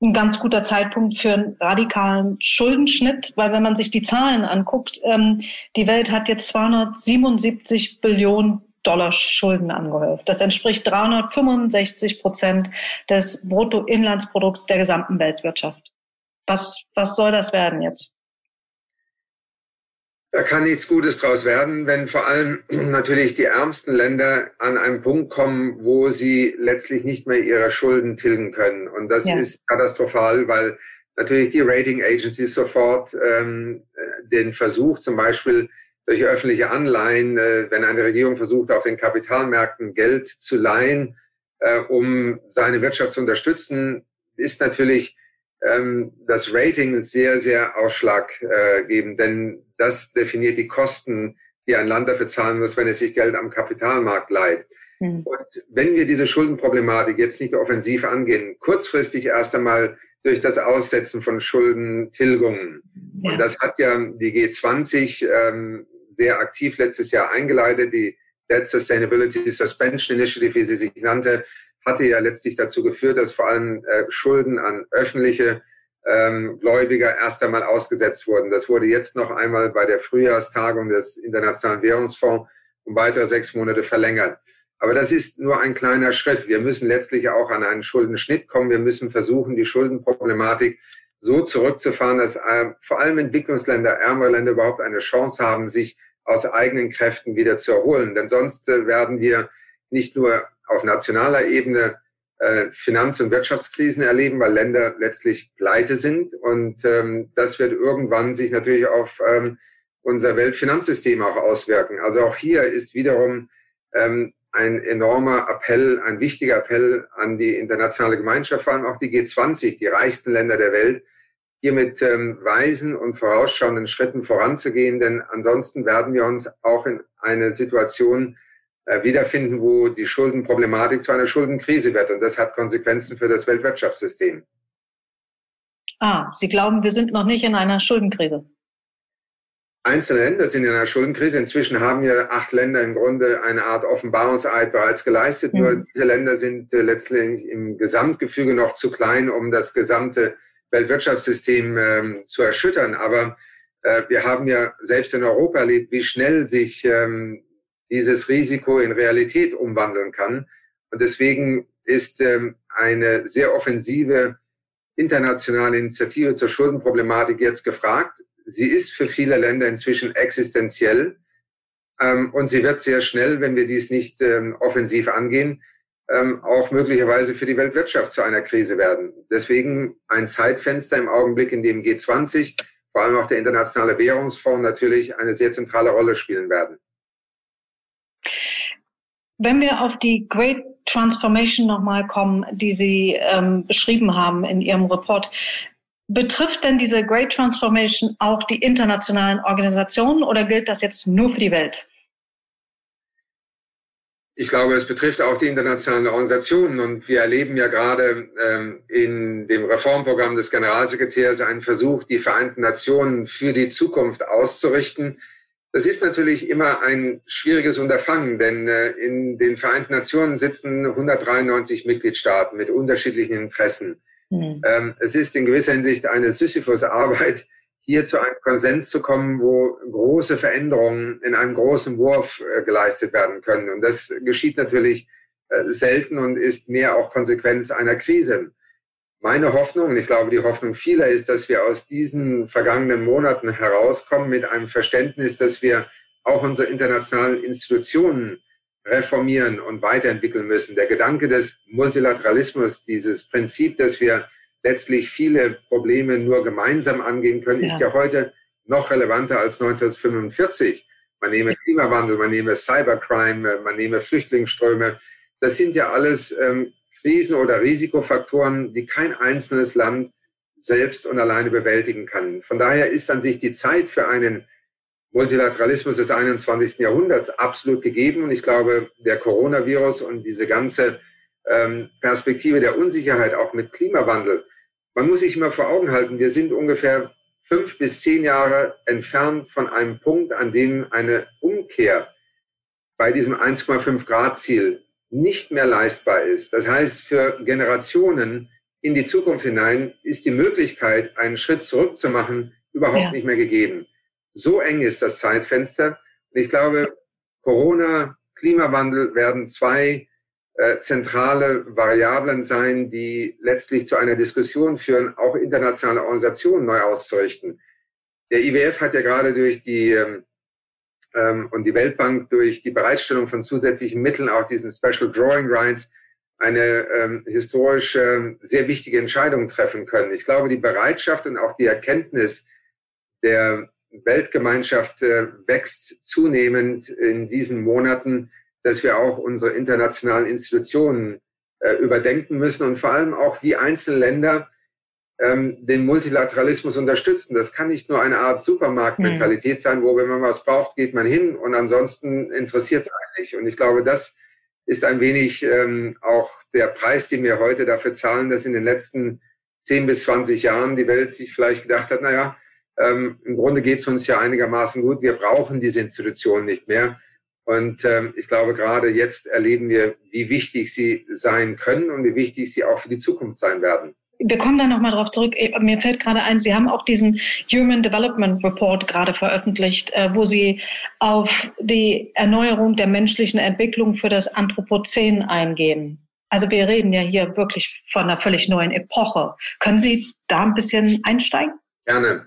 ein ganz guter Zeitpunkt für einen radikalen Schuldenschnitt, weil wenn man sich die Zahlen anguckt, ähm, die Welt hat jetzt 277 Billionen Dollar Schulden angehäuft. Das entspricht 365 Prozent des Bruttoinlandsprodukts der gesamten Weltwirtschaft. Was, was soll das werden jetzt? Da kann nichts Gutes draus werden, wenn vor allem natürlich die ärmsten Länder an einen Punkt kommen, wo sie letztlich nicht mehr ihre Schulden tilgen können. Und das ja. ist katastrophal, weil natürlich die Rating Agencies sofort ähm, den Versuch zum Beispiel durch öffentliche Anleihen, äh, wenn eine Regierung versucht, auf den Kapitalmärkten Geld zu leihen, äh, um seine Wirtschaft zu unterstützen, ist natürlich das Rating sehr, sehr ausschlaggebend, denn das definiert die Kosten, die ein Land dafür zahlen muss, wenn es sich Geld am Kapitalmarkt leiht. Mhm. Und wenn wir diese Schuldenproblematik jetzt nicht offensiv angehen, kurzfristig erst einmal durch das Aussetzen von Schuldentilgungen. Ja. Und das hat ja die G20 ähm, sehr aktiv letztes Jahr eingeleitet, die Debt Sustainability Suspension Initiative, wie sie sich nannte, hatte ja letztlich dazu geführt, dass vor allem äh, Schulden an öffentliche ähm, Gläubiger erst einmal ausgesetzt wurden. Das wurde jetzt noch einmal bei der Frühjahrstagung des Internationalen Währungsfonds um weitere sechs Monate verlängert. Aber das ist nur ein kleiner Schritt. Wir müssen letztlich auch an einen Schuldenschnitt kommen. Wir müssen versuchen, die Schuldenproblematik so zurückzufahren, dass äh, vor allem Entwicklungsländer, ärmere Länder überhaupt eine Chance haben, sich aus eigenen Kräften wieder zu erholen. Denn sonst äh, werden wir nicht nur auf nationaler Ebene äh, Finanz- und Wirtschaftskrisen erleben, weil Länder letztlich pleite sind. Und ähm, das wird irgendwann sich natürlich auf ähm, unser Weltfinanzsystem auch auswirken. Also auch hier ist wiederum ähm, ein enormer Appell, ein wichtiger Appell an die internationale Gemeinschaft, vor allem auch die G20, die reichsten Länder der Welt, hier mit ähm, weisen und vorausschauenden Schritten voranzugehen, denn ansonsten werden wir uns auch in eine Situation wiederfinden, wo die Schuldenproblematik zu einer Schuldenkrise wird. Und das hat Konsequenzen für das Weltwirtschaftssystem. Ah, Sie glauben, wir sind noch nicht in einer Schuldenkrise? Einzelne Länder sind in einer Schuldenkrise. Inzwischen haben ja acht Länder im Grunde eine Art Offenbarungseid bereits geleistet. Mhm. Nur diese Länder sind äh, letztlich im Gesamtgefüge noch zu klein, um das gesamte Weltwirtschaftssystem ähm, zu erschüttern. Aber äh, wir haben ja selbst in Europa erlebt, wie schnell sich ähm, dieses Risiko in Realität umwandeln kann. Und deswegen ist ähm, eine sehr offensive internationale Initiative zur Schuldenproblematik jetzt gefragt. Sie ist für viele Länder inzwischen existenziell ähm, und sie wird sehr schnell, wenn wir dies nicht ähm, offensiv angehen, ähm, auch möglicherweise für die Weltwirtschaft zu einer Krise werden. Deswegen ein Zeitfenster im Augenblick, in dem G20, vor allem auch der Internationale Währungsfonds natürlich eine sehr zentrale Rolle spielen werden. Wenn wir auf die Great Transformation nochmal kommen, die Sie ähm, beschrieben haben in Ihrem Report, betrifft denn diese Great Transformation auch die internationalen Organisationen oder gilt das jetzt nur für die Welt? Ich glaube, es betrifft auch die internationalen Organisationen und wir erleben ja gerade ähm, in dem Reformprogramm des Generalsekretärs einen Versuch, die Vereinten Nationen für die Zukunft auszurichten. Das ist natürlich immer ein schwieriges Unterfangen, denn äh, in den Vereinten Nationen sitzen 193 Mitgliedstaaten mit unterschiedlichen Interessen. Mhm. Es ist in gewisser Hinsicht eine Sisyphus-Arbeit, hier zu einem Konsens zu kommen, wo große Veränderungen in einem großen Wurf äh, geleistet werden können. Und das geschieht natürlich äh, selten und ist mehr auch Konsequenz einer Krise meine Hoffnung, und ich glaube die Hoffnung vieler ist, dass wir aus diesen vergangenen Monaten herauskommen mit einem Verständnis, dass wir auch unsere internationalen Institutionen reformieren und weiterentwickeln müssen. Der Gedanke des Multilateralismus, dieses Prinzip, dass wir letztlich viele Probleme nur gemeinsam angehen können, ja. ist ja heute noch relevanter als 1945. Man nehme Klimawandel, man nehme Cybercrime, man nehme Flüchtlingsströme. Das sind ja alles ähm, Krisen oder Risikofaktoren, die kein einzelnes Land selbst und alleine bewältigen kann. Von daher ist an sich die Zeit für einen Multilateralismus des 21. Jahrhunderts absolut gegeben. Und ich glaube, der Coronavirus und diese ganze ähm, Perspektive der Unsicherheit auch mit Klimawandel, man muss sich immer vor Augen halten, wir sind ungefähr fünf bis zehn Jahre entfernt von einem Punkt, an dem eine Umkehr bei diesem 1,5 Grad Ziel nicht mehr leistbar ist. Das heißt, für Generationen in die Zukunft hinein ist die Möglichkeit, einen Schritt zurück zu machen, überhaupt ja. nicht mehr gegeben. So eng ist das Zeitfenster. Und ich glaube, Corona, Klimawandel werden zwei äh, zentrale Variablen sein, die letztlich zu einer Diskussion führen, auch internationale Organisationen neu auszurichten. Der IWF hat ja gerade durch die ähm, ähm, und die Weltbank durch die Bereitstellung von zusätzlichen Mitteln, auch diesen Special Drawing Rights, eine ähm, historische, sehr wichtige Entscheidung treffen können. Ich glaube, die Bereitschaft und auch die Erkenntnis der Weltgemeinschaft äh, wächst zunehmend in diesen Monaten, dass wir auch unsere internationalen Institutionen äh, überdenken müssen und vor allem auch, wie einzelne Länder ähm, den Multilateralismus unterstützen. Das kann nicht nur eine Art Supermarktmentalität mhm. sein, wo wenn man was braucht, geht man hin und ansonsten interessiert es eigentlich. Und ich glaube, das ist ein wenig ähm, auch der Preis, den wir heute dafür zahlen, dass in den letzten 10 bis 20 Jahren die Welt sich vielleicht gedacht hat, naja, ähm, im Grunde geht es uns ja einigermaßen gut, wir brauchen diese Institutionen nicht mehr. Und ähm, ich glaube, gerade jetzt erleben wir, wie wichtig sie sein können und wie wichtig sie auch für die Zukunft sein werden wir kommen da nochmal drauf zurück. Äh, mir fällt gerade ein, Sie haben auch diesen Human Development Report gerade veröffentlicht, äh, wo Sie auf die Erneuerung der menschlichen Entwicklung für das Anthropozän eingehen. Also wir reden ja hier wirklich von einer völlig neuen Epoche. Können Sie da ein bisschen einsteigen? Gerne.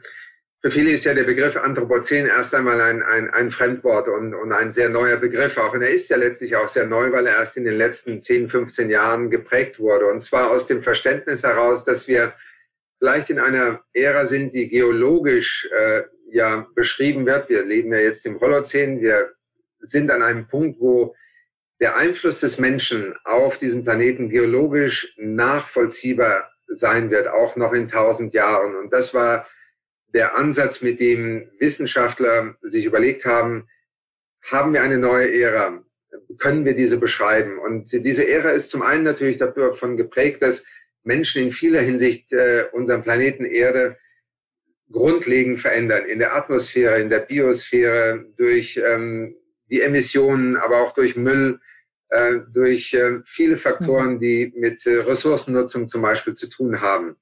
Für viele ist ja der Begriff Anthropozän erst einmal ein, ein, ein Fremdwort und, und ein sehr neuer Begriff auch. Und er ist ja letztlich auch sehr neu, weil er erst in den letzten 10, 15 Jahren geprägt wurde. Und zwar aus dem Verständnis heraus, dass wir vielleicht in einer Ära sind, die geologisch äh, ja beschrieben wird. Wir leben ja jetzt im Holozän. Wir sind an einem Punkt, wo der Einfluss des Menschen auf diesen Planeten geologisch nachvollziehbar sein wird, auch noch in tausend Jahren. Und das war der Ansatz, mit dem Wissenschaftler sich überlegt haben, haben wir eine neue Ära? Können wir diese beschreiben? Und diese Ära ist zum einen natürlich davon geprägt, dass Menschen in vieler Hinsicht äh, unseren Planeten Erde grundlegend verändern. In der Atmosphäre, in der Biosphäre, durch ähm, die Emissionen, aber auch durch Müll, äh, durch äh, viele Faktoren, die mit äh, Ressourcennutzung zum Beispiel zu tun haben.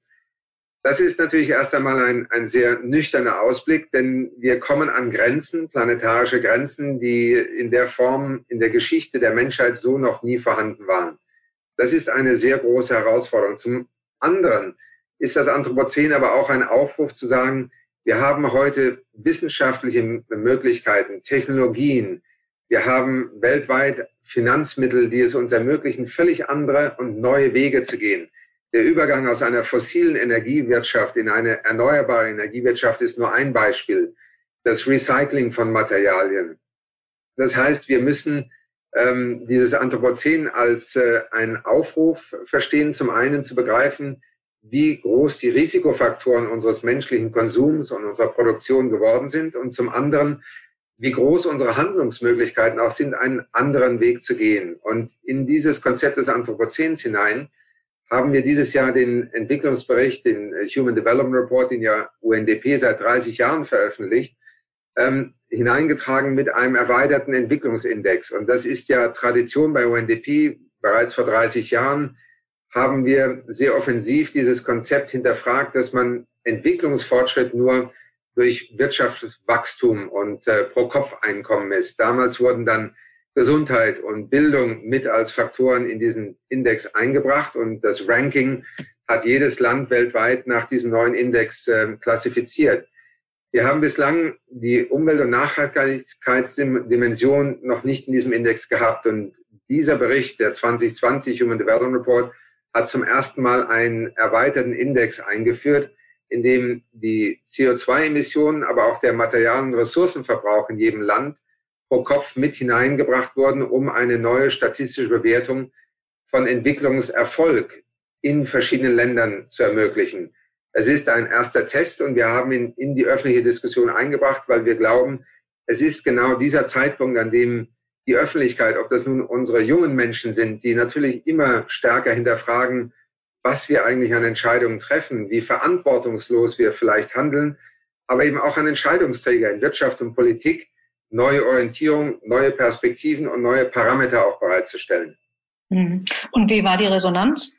Das ist natürlich erst einmal ein, ein sehr nüchterner Ausblick, denn wir kommen an Grenzen, planetarische Grenzen, die in der Form in der Geschichte der Menschheit so noch nie vorhanden waren. Das ist eine sehr große Herausforderung. Zum anderen ist das Anthropozän aber auch ein Aufruf zu sagen, wir haben heute wissenschaftliche Möglichkeiten, Technologien, wir haben weltweit Finanzmittel, die es uns ermöglichen, völlig andere und neue Wege zu gehen. Der Übergang aus einer fossilen Energiewirtschaft in eine erneuerbare Energiewirtschaft ist nur ein Beispiel. Das Recycling von Materialien. Das heißt, wir müssen ähm, dieses Anthropozän als äh, einen Aufruf verstehen, zum einen zu begreifen, wie groß die Risikofaktoren unseres menschlichen Konsums und unserer Produktion geworden sind und zum anderen, wie groß unsere Handlungsmöglichkeiten auch sind, einen anderen Weg zu gehen. Und in dieses Konzept des Anthropozäns hinein haben wir dieses Jahr den Entwicklungsbericht, den äh, Human Development Report, den ja UNDP seit 30 Jahren veröffentlicht, ähm, hineingetragen mit einem erweiterten Entwicklungsindex. Und das ist ja Tradition bei UNDP. Bereits vor 30 Jahren haben wir sehr offensiv dieses Konzept hinterfragt, dass man Entwicklungsfortschritt nur durch Wirtschaftswachstum und äh, Pro-Kopf-Einkommen misst. Damals wurden dann Gesundheit und Bildung mit als Faktoren in diesen Index eingebracht und das Ranking hat jedes Land weltweit nach diesem neuen Index äh, klassifiziert. Wir haben bislang die Umwelt- und Nachhaltigkeitsdimension noch nicht in diesem Index gehabt und dieser Bericht, der 2020 Human Development Report, hat zum ersten Mal einen erweiterten Index eingeführt, in dem die CO2-Emissionen, aber auch der Material- und Ressourcenverbrauch in jedem Land pro Kopf mit hineingebracht worden, um eine neue statistische Bewertung von Entwicklungserfolg in verschiedenen Ländern zu ermöglichen. Es ist ein erster Test und wir haben ihn in die öffentliche Diskussion eingebracht, weil wir glauben, es ist genau dieser Zeitpunkt, an dem die Öffentlichkeit, ob das nun unsere jungen Menschen sind, die natürlich immer stärker hinterfragen, was wir eigentlich an Entscheidungen treffen, wie verantwortungslos wir vielleicht handeln, aber eben auch an Entscheidungsträger in Wirtschaft und Politik, neue Orientierung, neue Perspektiven und neue Parameter auch bereitzustellen. Mhm. Und wie war die Resonanz?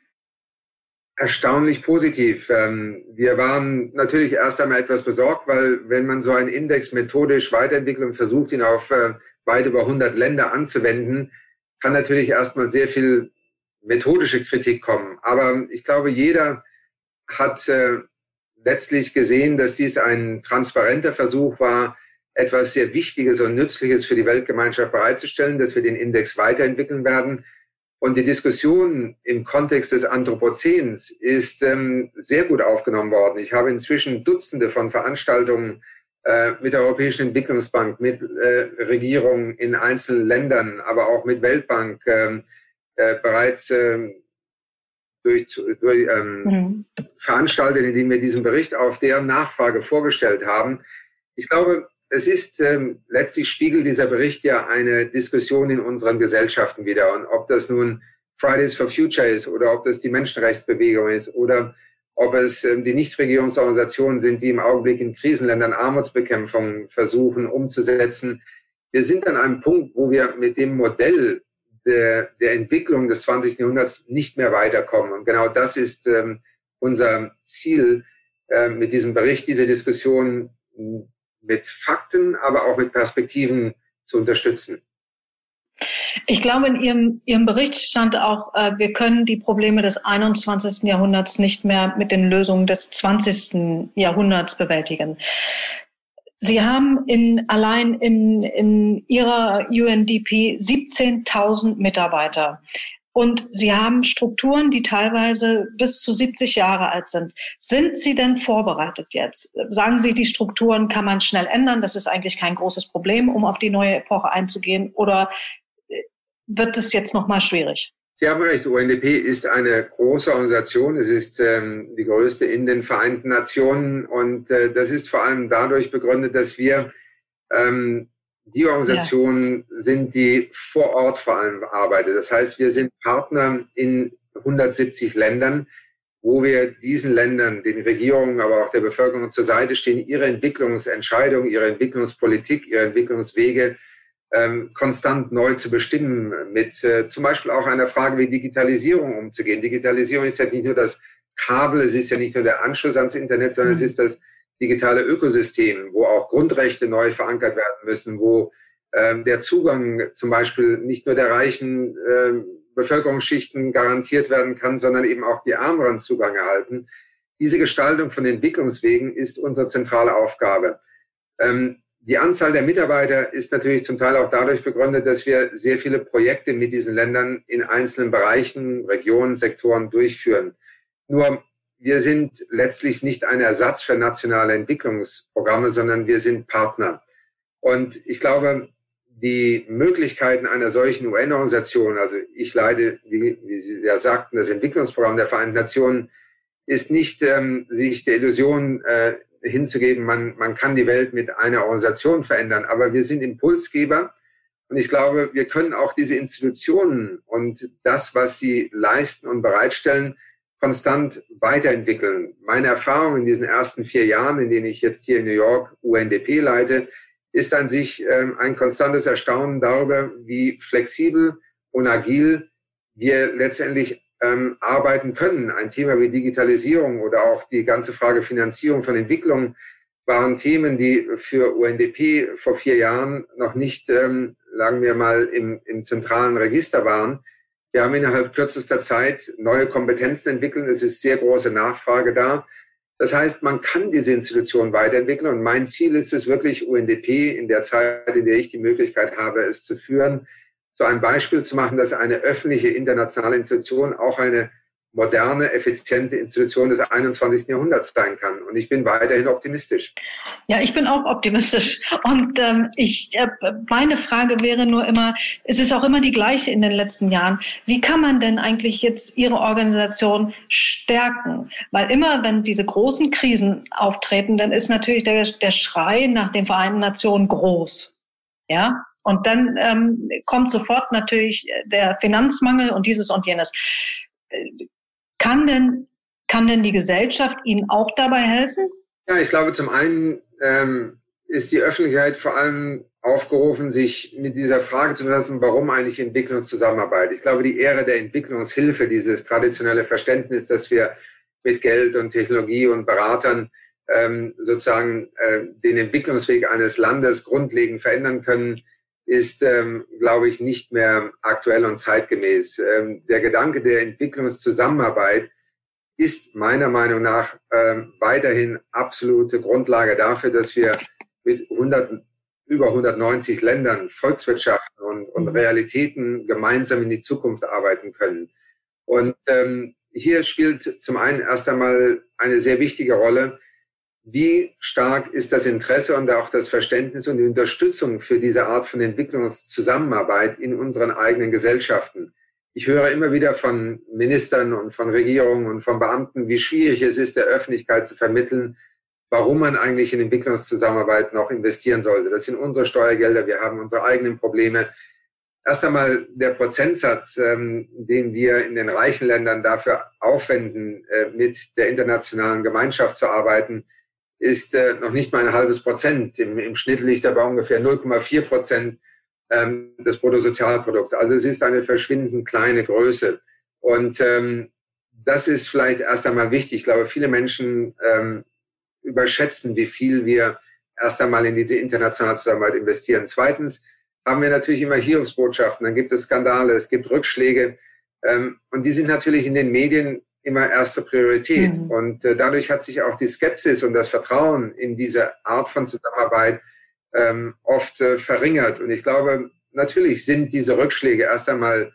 Erstaunlich positiv. Ähm, wir waren natürlich erst einmal etwas besorgt, weil wenn man so einen Index methodisch weiterentwickelt und versucht, ihn auf äh, weit über 100 Länder anzuwenden, kann natürlich erstmal sehr viel methodische Kritik kommen. Aber ich glaube, jeder hat äh, letztlich gesehen, dass dies ein transparenter Versuch war, etwas sehr Wichtiges und Nützliches für die Weltgemeinschaft bereitzustellen, dass wir den Index weiterentwickeln werden. Und die Diskussion im Kontext des Anthropozäns ist ähm, sehr gut aufgenommen worden. Ich habe inzwischen Dutzende von Veranstaltungen äh, mit der Europäischen Entwicklungsbank, mit äh, Regierungen in einzelnen Ländern, aber auch mit Weltbank ähm, äh, bereits ähm, durch, durch ähm, mhm. veranstaltet, indem wir diesen Bericht auf deren Nachfrage vorgestellt haben. Ich glaube, es ist ähm, letztlich spiegelt dieser Bericht ja eine Diskussion in unseren Gesellschaften wieder. Und ob das nun Fridays for Future ist oder ob das die Menschenrechtsbewegung ist oder ob es ähm, die Nichtregierungsorganisationen sind, die im Augenblick in Krisenländern Armutsbekämpfung versuchen umzusetzen. Wir sind an einem Punkt, wo wir mit dem Modell der, der Entwicklung des 20. Jahrhunderts nicht mehr weiterkommen. Und genau das ist ähm, unser Ziel äh, mit diesem Bericht, diese Diskussion mit Fakten, aber auch mit Perspektiven zu unterstützen. Ich glaube, in Ihrem, Ihrem Bericht stand auch, äh, wir können die Probleme des 21. Jahrhunderts nicht mehr mit den Lösungen des 20. Jahrhunderts bewältigen. Sie haben in, allein in, in Ihrer UNDP 17.000 Mitarbeiter. Und Sie haben Strukturen, die teilweise bis zu 70 Jahre alt sind. Sind Sie denn vorbereitet jetzt? Sagen Sie, die Strukturen kann man schnell ändern. Das ist eigentlich kein großes Problem, um auf die neue Epoche einzugehen. Oder wird es jetzt nochmal schwierig. Sie haben recht, UNDP ist eine große Organisation. Es ist ähm, die größte in den Vereinten Nationen und äh, das ist vor allem dadurch begründet, dass wir ähm, die Organisation ja. sind, die vor Ort vor allem arbeitet. Das heißt, wir sind Partner in 170 Ländern, wo wir diesen Ländern, den Regierungen, aber auch der Bevölkerung zur Seite stehen, ihre Entwicklungsentscheidungen, ihre Entwicklungspolitik, ihre Entwicklungswege ähm, konstant neu zu bestimmen, mit äh, zum Beispiel auch einer Frage wie Digitalisierung umzugehen. Digitalisierung ist ja nicht nur das Kabel, es ist ja nicht nur der Anschluss ans Internet, sondern mhm. es ist das digitale Ökosystem, wo auch Grundrechte neu verankert werden müssen, wo ähm, der Zugang zum Beispiel nicht nur der reichen äh, Bevölkerungsschichten garantiert werden kann, sondern eben auch die Ärmeren Zugang erhalten. Diese Gestaltung von Entwicklungswegen ist unsere zentrale Aufgabe. Ähm, die Anzahl der Mitarbeiter ist natürlich zum Teil auch dadurch begründet, dass wir sehr viele Projekte mit diesen Ländern in einzelnen Bereichen, Regionen, Sektoren durchführen. Nur wir sind letztlich nicht ein Ersatz für nationale Entwicklungsprogramme, sondern wir sind Partner. Und ich glaube, die Möglichkeiten einer solchen UN-Organisation, also ich leite, wie, wie Sie ja sagten, das Entwicklungsprogramm der Vereinten Nationen, ist nicht, ähm, sich der Illusion äh, hinzugeben, man, man kann die Welt mit einer Organisation verändern. Aber wir sind Impulsgeber. Und ich glaube, wir können auch diese Institutionen und das, was sie leisten und bereitstellen, konstant weiterentwickeln. Meine Erfahrung in diesen ersten vier Jahren, in denen ich jetzt hier in New York UNDP leite, ist an sich ähm, ein konstantes Erstaunen darüber, wie flexibel und agil wir letztendlich ähm, arbeiten können. Ein Thema wie Digitalisierung oder auch die ganze Frage Finanzierung von Entwicklung waren Themen, die für UNDP vor vier Jahren noch nicht, ähm, sagen wir mal, im, im zentralen Register waren. Wir haben innerhalb kürzester Zeit neue Kompetenzen entwickelt. Es ist sehr große Nachfrage da. Das heißt, man kann diese Institution weiterentwickeln. Und mein Ziel ist es wirklich, UNDP in der Zeit, in der ich die Möglichkeit habe, es zu führen, so ein Beispiel zu machen, dass eine öffentliche internationale Institution auch eine moderne, effiziente Institution des 21. Jahrhunderts sein kann. Und ich bin weiterhin optimistisch. Ja, ich bin auch optimistisch. Und ähm, ich, äh, meine Frage wäre nur immer, es ist auch immer die gleiche in den letzten Jahren. Wie kann man denn eigentlich jetzt Ihre Organisation stärken? Weil immer, wenn diese großen Krisen auftreten, dann ist natürlich der, der Schrei nach den Vereinten Nationen groß. Ja, und dann ähm, kommt sofort natürlich der Finanzmangel und dieses und jenes. Kann denn, kann denn die Gesellschaft Ihnen auch dabei helfen? Ja, ich glaube, zum einen ähm, ist die Öffentlichkeit vor allem aufgerufen, sich mit dieser Frage zu befassen, warum eigentlich Entwicklungszusammenarbeit? Ich glaube, die Ehre der Entwicklungshilfe, dieses traditionelle Verständnis, dass wir mit Geld und Technologie und Beratern ähm, sozusagen äh, den Entwicklungsweg eines Landes grundlegend verändern können, ist, ähm, glaube ich, nicht mehr aktuell und zeitgemäß. Ähm, der Gedanke der Entwicklungszusammenarbeit ist meiner Meinung nach ähm, weiterhin absolute Grundlage dafür, dass wir mit 100, über 190 Ländern, Volkswirtschaften und, und mhm. Realitäten gemeinsam in die Zukunft arbeiten können. Und ähm, hier spielt zum einen erst einmal eine sehr wichtige Rolle, wie stark ist das Interesse und auch das Verständnis und die Unterstützung für diese Art von Entwicklungszusammenarbeit in unseren eigenen Gesellschaften? Ich höre immer wieder von Ministern und von Regierungen und von Beamten, wie schwierig es ist, der Öffentlichkeit zu vermitteln, warum man eigentlich in Entwicklungszusammenarbeit noch investieren sollte. Das sind unsere Steuergelder, wir haben unsere eigenen Probleme. Erst einmal der Prozentsatz, ähm, den wir in den reichen Ländern dafür aufwenden, äh, mit der internationalen Gemeinschaft zu arbeiten, ist äh, noch nicht mal ein halbes Prozent. Im, Im, Schnitt liegt er bei ungefähr 0,4 Prozent ähm, des Bruttosozialprodukts. Also es ist eine verschwindend kleine Größe. Und ähm, das ist vielleicht erst einmal wichtig. Ich glaube, viele Menschen ähm, überschätzen, wie viel wir erst einmal in diese internationale Zusammenarbeit investieren. Zweitens, haben wir natürlich immer Hiobsbotschaften, dann gibt es Skandale, es gibt Rückschläge. Ähm, und die sind natürlich in den Medien immer erste Priorität. Mhm. Und äh, dadurch hat sich auch die Skepsis und das Vertrauen in diese Art von Zusammenarbeit ähm, oft äh, verringert. Und ich glaube, natürlich sind diese Rückschläge erst einmal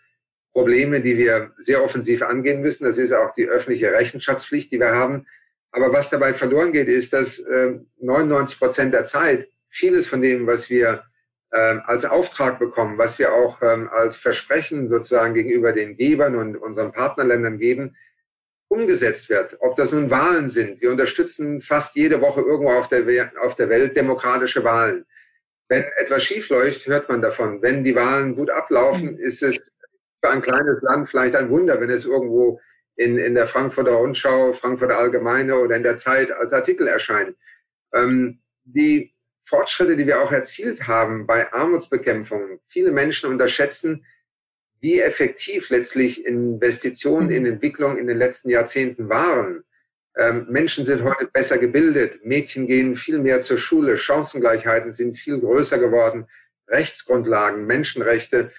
Probleme, die wir sehr offensiv angehen müssen. Das ist auch die öffentliche Rechenschaftspflicht, die wir haben. Aber was dabei verloren geht, ist, dass äh, 99 Prozent der Zeit vieles von dem, was wir äh, als Auftrag bekommen, was wir auch ähm, als Versprechen sozusagen gegenüber den Gebern und unseren Partnerländern geben, umgesetzt wird. Ob das nun Wahlen sind. Wir unterstützen fast jede Woche irgendwo auf der, auf der Welt demokratische Wahlen. Wenn etwas schief läuft, hört man davon. Wenn die Wahlen gut ablaufen, mhm. ist es für ein kleines Land vielleicht ein Wunder, wenn es irgendwo in, in der Frankfurter Rundschau, Frankfurter Allgemeine oder in der Zeit als Artikel erscheint. Ähm, die Fortschritte, die wir auch erzielt haben bei Armutsbekämpfung, viele Menschen unterschätzen, wie effektiv letztlich Investitionen in Entwicklung in den letzten Jahrzehnten waren. Ähm, Menschen sind heute besser gebildet, Mädchen gehen viel mehr zur Schule, Chancengleichheiten sind viel größer geworden, Rechtsgrundlagen, Menschenrechte.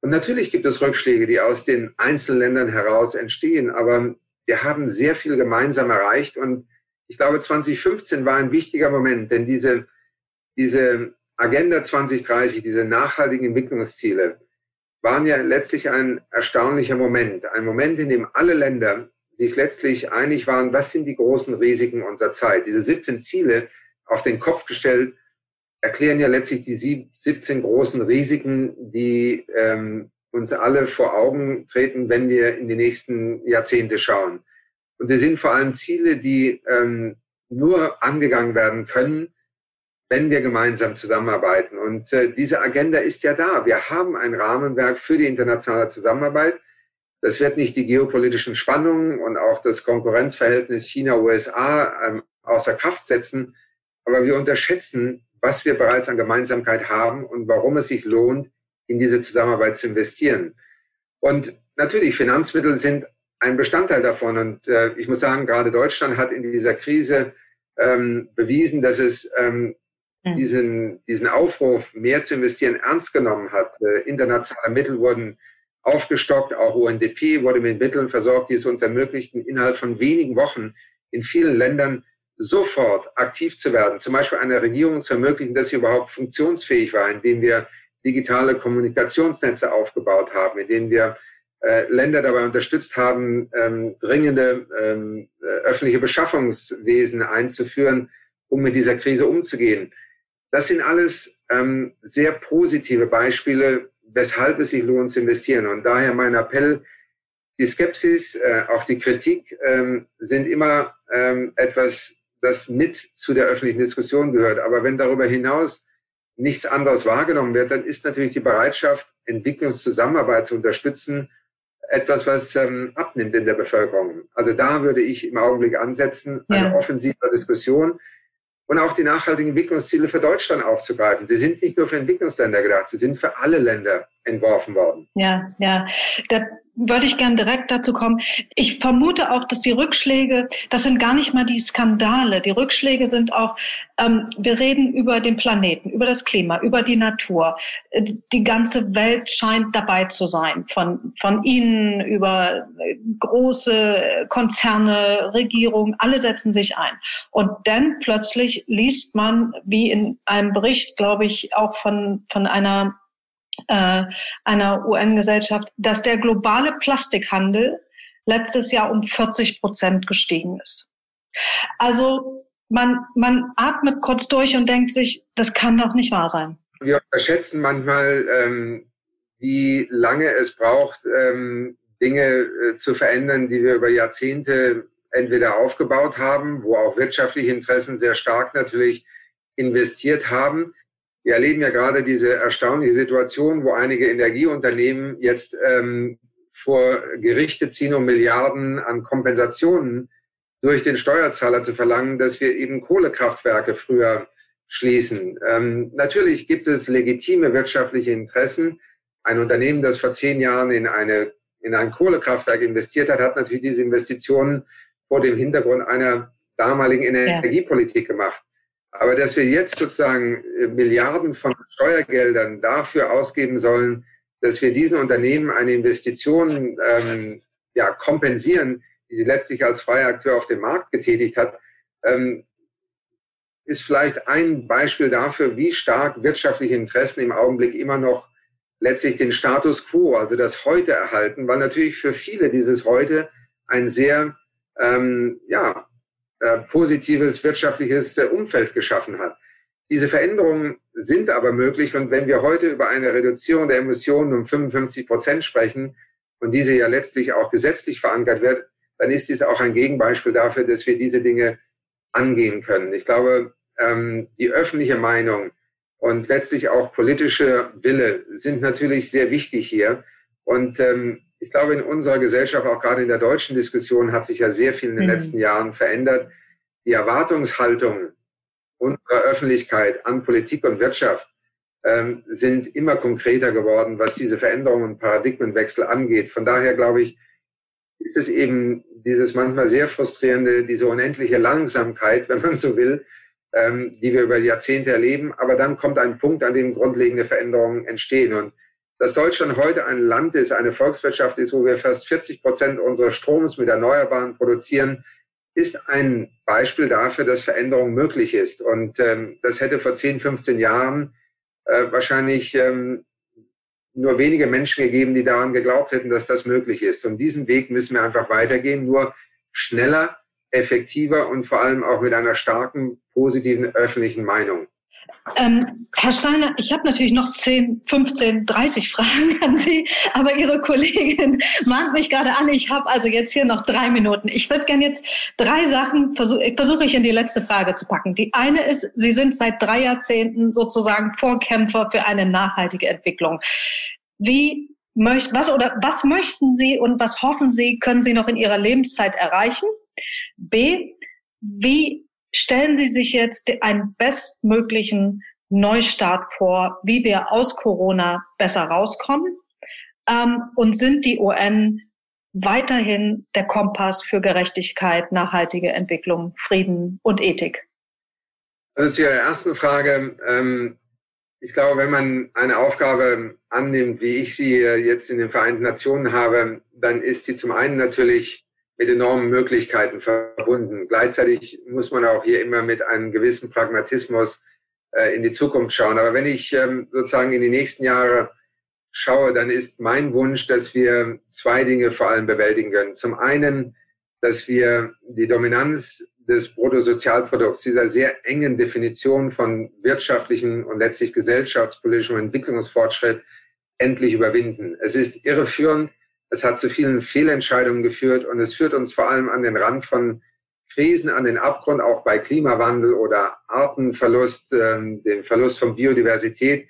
Und natürlich gibt es Rückschläge, die aus den Einzelländern heraus entstehen, aber wir haben sehr viel gemeinsam erreicht und ich glaube, 2015 war ein wichtiger Moment, denn diese, diese Agenda 2030, diese nachhaltigen Entwicklungsziele, waren ja letztlich ein erstaunlicher Moment. Ein Moment, in dem alle Länder sich letztlich einig waren, was sind die großen Risiken unserer Zeit. Diese 17 Ziele auf den Kopf gestellt, erklären ja letztlich die 17 großen Risiken, die ähm, uns alle vor Augen treten, wenn wir in die nächsten Jahrzehnte schauen. Und sie sind vor allem Ziele, die ähm, nur angegangen werden können, wenn wir gemeinsam zusammenarbeiten. Und äh, diese Agenda ist ja da. Wir haben ein Rahmenwerk für die internationale Zusammenarbeit. Das wird nicht die geopolitischen Spannungen und auch das Konkurrenzverhältnis China-USA ähm, außer Kraft setzen. Aber wir unterschätzen, was wir bereits an Gemeinsamkeit haben und warum es sich lohnt, in diese Zusammenarbeit zu investieren. Und natürlich, Finanzmittel sind ein Bestandteil davon. Und äh, ich muss sagen, gerade Deutschland hat in dieser Krise ähm, bewiesen, dass es ähm. Diesen, diesen Aufruf, mehr zu investieren, ernst genommen hat. Äh, internationale Mittel wurden aufgestockt, auch UNDP wurde mit Mitteln versorgt, die es uns ermöglichten, innerhalb von wenigen Wochen in vielen Ländern sofort aktiv zu werden. Zum Beispiel einer Regierung zu ermöglichen, dass sie überhaupt funktionsfähig war, indem wir digitale Kommunikationsnetze aufgebaut haben, indem wir äh, Länder dabei unterstützt haben, ähm, dringende ähm, äh, öffentliche Beschaffungswesen einzuführen, um mit dieser Krise umzugehen. Das sind alles ähm, sehr positive Beispiele, weshalb es sich lohnt zu investieren. Und daher mein Appell, die Skepsis, äh, auch die Kritik ähm, sind immer ähm, etwas, das mit zu der öffentlichen Diskussion gehört. Aber wenn darüber hinaus nichts anderes wahrgenommen wird, dann ist natürlich die Bereitschaft, Entwicklungszusammenarbeit zu unterstützen, etwas, was ähm, abnimmt in der Bevölkerung. Also da würde ich im Augenblick ansetzen, eine ja. offensive Diskussion und auch die nachhaltigen Entwicklungsziele für Deutschland aufzugreifen. Sie sind nicht nur für Entwicklungsländer gedacht, sie sind für alle Länder entworfen worden. Ja, ja. Da würde ich gern direkt dazu kommen. Ich vermute auch, dass die Rückschläge, das sind gar nicht mal die Skandale. Die Rückschläge sind auch, ähm, wir reden über den Planeten, über das Klima, über die Natur. Die ganze Welt scheint dabei zu sein. Von, von Ihnen über große Konzerne, Regierungen, alle setzen sich ein. Und dann plötzlich liest man, wie in einem Bericht, glaube ich, auch von, von einer äh, einer UN-Gesellschaft, dass der globale Plastikhandel letztes Jahr um 40 Prozent gestiegen ist. Also man, man atmet kurz durch und denkt sich, das kann doch nicht wahr sein. Wir unterschätzen manchmal, ähm, wie lange es braucht, ähm, Dinge äh, zu verändern, die wir über Jahrzehnte entweder aufgebaut haben, wo auch wirtschaftliche Interessen sehr stark natürlich investiert haben. Wir erleben ja gerade diese erstaunliche Situation, wo einige Energieunternehmen jetzt ähm, vor Gerichte ziehen, um Milliarden an Kompensationen durch den Steuerzahler zu verlangen, dass wir eben Kohlekraftwerke früher schließen. Ähm, natürlich gibt es legitime wirtschaftliche Interessen. Ein Unternehmen, das vor zehn Jahren in, eine, in ein Kohlekraftwerk investiert hat, hat natürlich diese Investitionen vor dem Hintergrund einer damaligen Energiepolitik gemacht. Aber dass wir jetzt sozusagen äh, Milliarden von Steuergeldern dafür ausgeben sollen, dass wir diesen Unternehmen eine Investition ähm, ja, kompensieren, die sie letztlich als freier Akteur auf dem Markt getätigt hat, ähm, ist vielleicht ein Beispiel dafür, wie stark wirtschaftliche Interessen im Augenblick immer noch letztlich den Status quo, also das Heute erhalten, weil natürlich für viele dieses Heute ein sehr ähm, ja, äh, positives wirtschaftliches äh, Umfeld geschaffen hat. Diese Veränderungen sind aber möglich und wenn wir heute über eine Reduzierung der Emissionen um 55 Prozent sprechen und diese ja letztlich auch gesetzlich verankert wird, dann ist dies auch ein Gegenbeispiel dafür, dass wir diese Dinge angehen können. Ich glaube, ähm, die öffentliche Meinung und letztlich auch politische Wille sind natürlich sehr wichtig hier. Und ähm, ich glaube, in unserer Gesellschaft, auch gerade in der deutschen Diskussion, hat sich ja sehr viel in den mhm. letzten Jahren verändert. Die Erwartungshaltung unserer Öffentlichkeit an Politik und Wirtschaft ähm, sind immer konkreter geworden, was diese Veränderungen und Paradigmenwechsel angeht. Von daher glaube ich, ist es eben dieses manchmal sehr frustrierende, diese unendliche Langsamkeit, wenn man so will, ähm, die wir über Jahrzehnte erleben. Aber dann kommt ein Punkt, an dem grundlegende Veränderungen entstehen. Und dass Deutschland heute ein Land ist, eine Volkswirtschaft ist, wo wir fast 40 Prozent unseres Stroms mit Erneuerbaren produzieren, ist ein Beispiel dafür, dass Veränderung möglich ist. Und ähm, das hätte vor 10, 15 Jahren äh, wahrscheinlich ähm, nur wenige Menschen gegeben, die daran geglaubt hätten, dass das möglich ist. Und diesen Weg müssen wir einfach weitergehen, nur schneller, effektiver und vor allem auch mit einer starken, positiven öffentlichen Meinung. Ähm, Herr Steiner, ich habe natürlich noch 10, 15, 30 Fragen an Sie, aber Ihre Kollegin mahnt mich gerade an. Ich habe also jetzt hier noch drei Minuten. Ich würde gerne jetzt drei Sachen versuche versuch ich in die letzte Frage zu packen. Die eine ist, Sie sind seit drei Jahrzehnten sozusagen Vorkämpfer für eine nachhaltige Entwicklung. Wie möcht, was oder was möchten Sie und was hoffen Sie, können Sie noch in Ihrer Lebenszeit erreichen? B, wie Stellen Sie sich jetzt einen bestmöglichen Neustart vor, wie wir aus Corona besser rauskommen? Ähm, und sind die UN weiterhin der Kompass für Gerechtigkeit, nachhaltige Entwicklung, Frieden und Ethik? Also zu Ihrer ersten Frage. Ähm, ich glaube, wenn man eine Aufgabe annimmt, wie ich sie jetzt in den Vereinten Nationen habe, dann ist sie zum einen natürlich mit enormen Möglichkeiten verbunden. Gleichzeitig muss man auch hier immer mit einem gewissen Pragmatismus äh, in die Zukunft schauen. Aber wenn ich ähm, sozusagen in die nächsten Jahre schaue, dann ist mein Wunsch, dass wir zwei Dinge vor allem bewältigen können. Zum einen, dass wir die Dominanz des Bruttosozialprodukts, dieser sehr engen Definition von wirtschaftlichen und letztlich gesellschaftspolitischem Entwicklungsfortschritt endlich überwinden. Es ist irreführend, es hat zu vielen Fehlentscheidungen geführt und es führt uns vor allem an den Rand von Krisen, an den Abgrund, auch bei Klimawandel oder Artenverlust, ähm, dem Verlust von Biodiversität,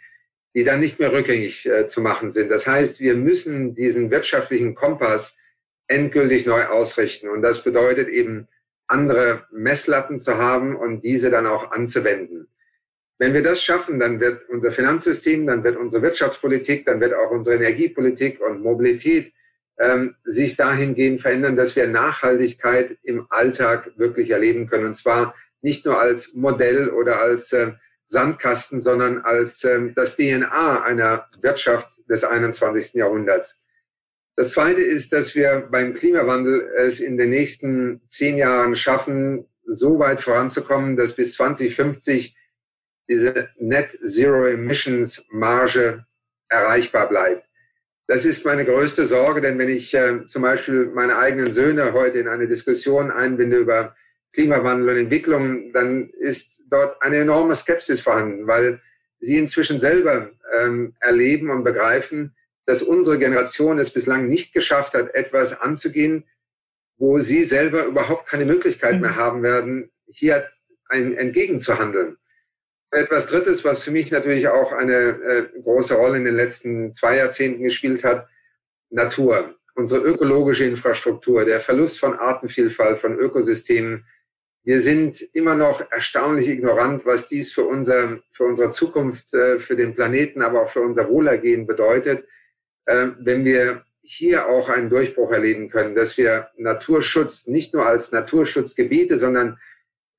die dann nicht mehr rückgängig äh, zu machen sind. Das heißt, wir müssen diesen wirtschaftlichen Kompass endgültig neu ausrichten. Und das bedeutet eben, andere Messlatten zu haben und diese dann auch anzuwenden. Wenn wir das schaffen, dann wird unser Finanzsystem, dann wird unsere Wirtschaftspolitik, dann wird auch unsere Energiepolitik und Mobilität ähm, sich dahingehend verändern, dass wir Nachhaltigkeit im Alltag wirklich erleben können. Und zwar nicht nur als Modell oder als äh, Sandkasten, sondern als äh, das DNA einer Wirtschaft des 21. Jahrhunderts. Das Zweite ist, dass wir beim Klimawandel es in den nächsten zehn Jahren schaffen, so weit voranzukommen, dass bis 2050 diese Net Zero Emissions Marge erreichbar bleibt. Das ist meine größte Sorge, denn wenn ich äh, zum Beispiel meine eigenen Söhne heute in eine Diskussion einbinde über Klimawandel und Entwicklung, dann ist dort eine enorme Skepsis vorhanden, weil sie inzwischen selber ähm, erleben und begreifen, dass unsere Generation es bislang nicht geschafft hat, etwas anzugehen, wo sie selber überhaupt keine Möglichkeit mehr mhm. haben werden, hier ein, entgegenzuhandeln. Etwas Drittes, was für mich natürlich auch eine äh, große Rolle in den letzten zwei Jahrzehnten gespielt hat, Natur, unsere ökologische Infrastruktur, der Verlust von Artenvielfalt, von Ökosystemen. Wir sind immer noch erstaunlich ignorant, was dies für, unser, für unsere Zukunft, äh, für den Planeten, aber auch für unser Wohlergehen bedeutet, äh, wenn wir hier auch einen Durchbruch erleben können, dass wir Naturschutz nicht nur als Naturschutzgebiete, sondern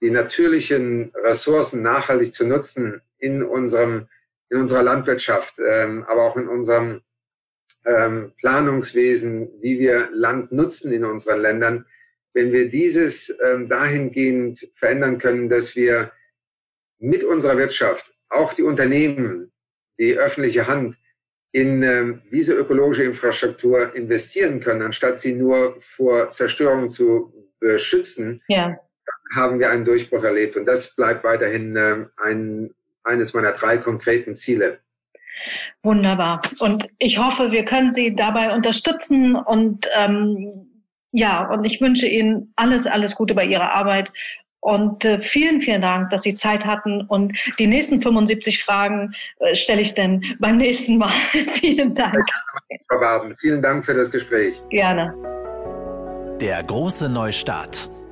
die natürlichen Ressourcen nachhaltig zu nutzen in unserem in unserer Landwirtschaft, ähm, aber auch in unserem ähm, Planungswesen, wie wir Land nutzen in unseren Ländern, wenn wir dieses ähm, dahingehend verändern können, dass wir mit unserer Wirtschaft, auch die Unternehmen, die öffentliche Hand in ähm, diese ökologische Infrastruktur investieren können, anstatt sie nur vor Zerstörung zu beschützen, ja. Haben wir einen Durchbruch erlebt. Und das bleibt weiterhin ähm, ein, eines meiner drei konkreten Ziele. Wunderbar. Und ich hoffe, wir können Sie dabei unterstützen und ähm, ja, und ich wünsche Ihnen alles, alles Gute bei Ihrer Arbeit. Und äh, vielen, vielen Dank, dass Sie Zeit hatten. Und die nächsten 75 Fragen äh, stelle ich dann beim nächsten Mal. vielen Dank. Frau Baden, vielen Dank für das Gespräch. Gerne. Der große Neustart.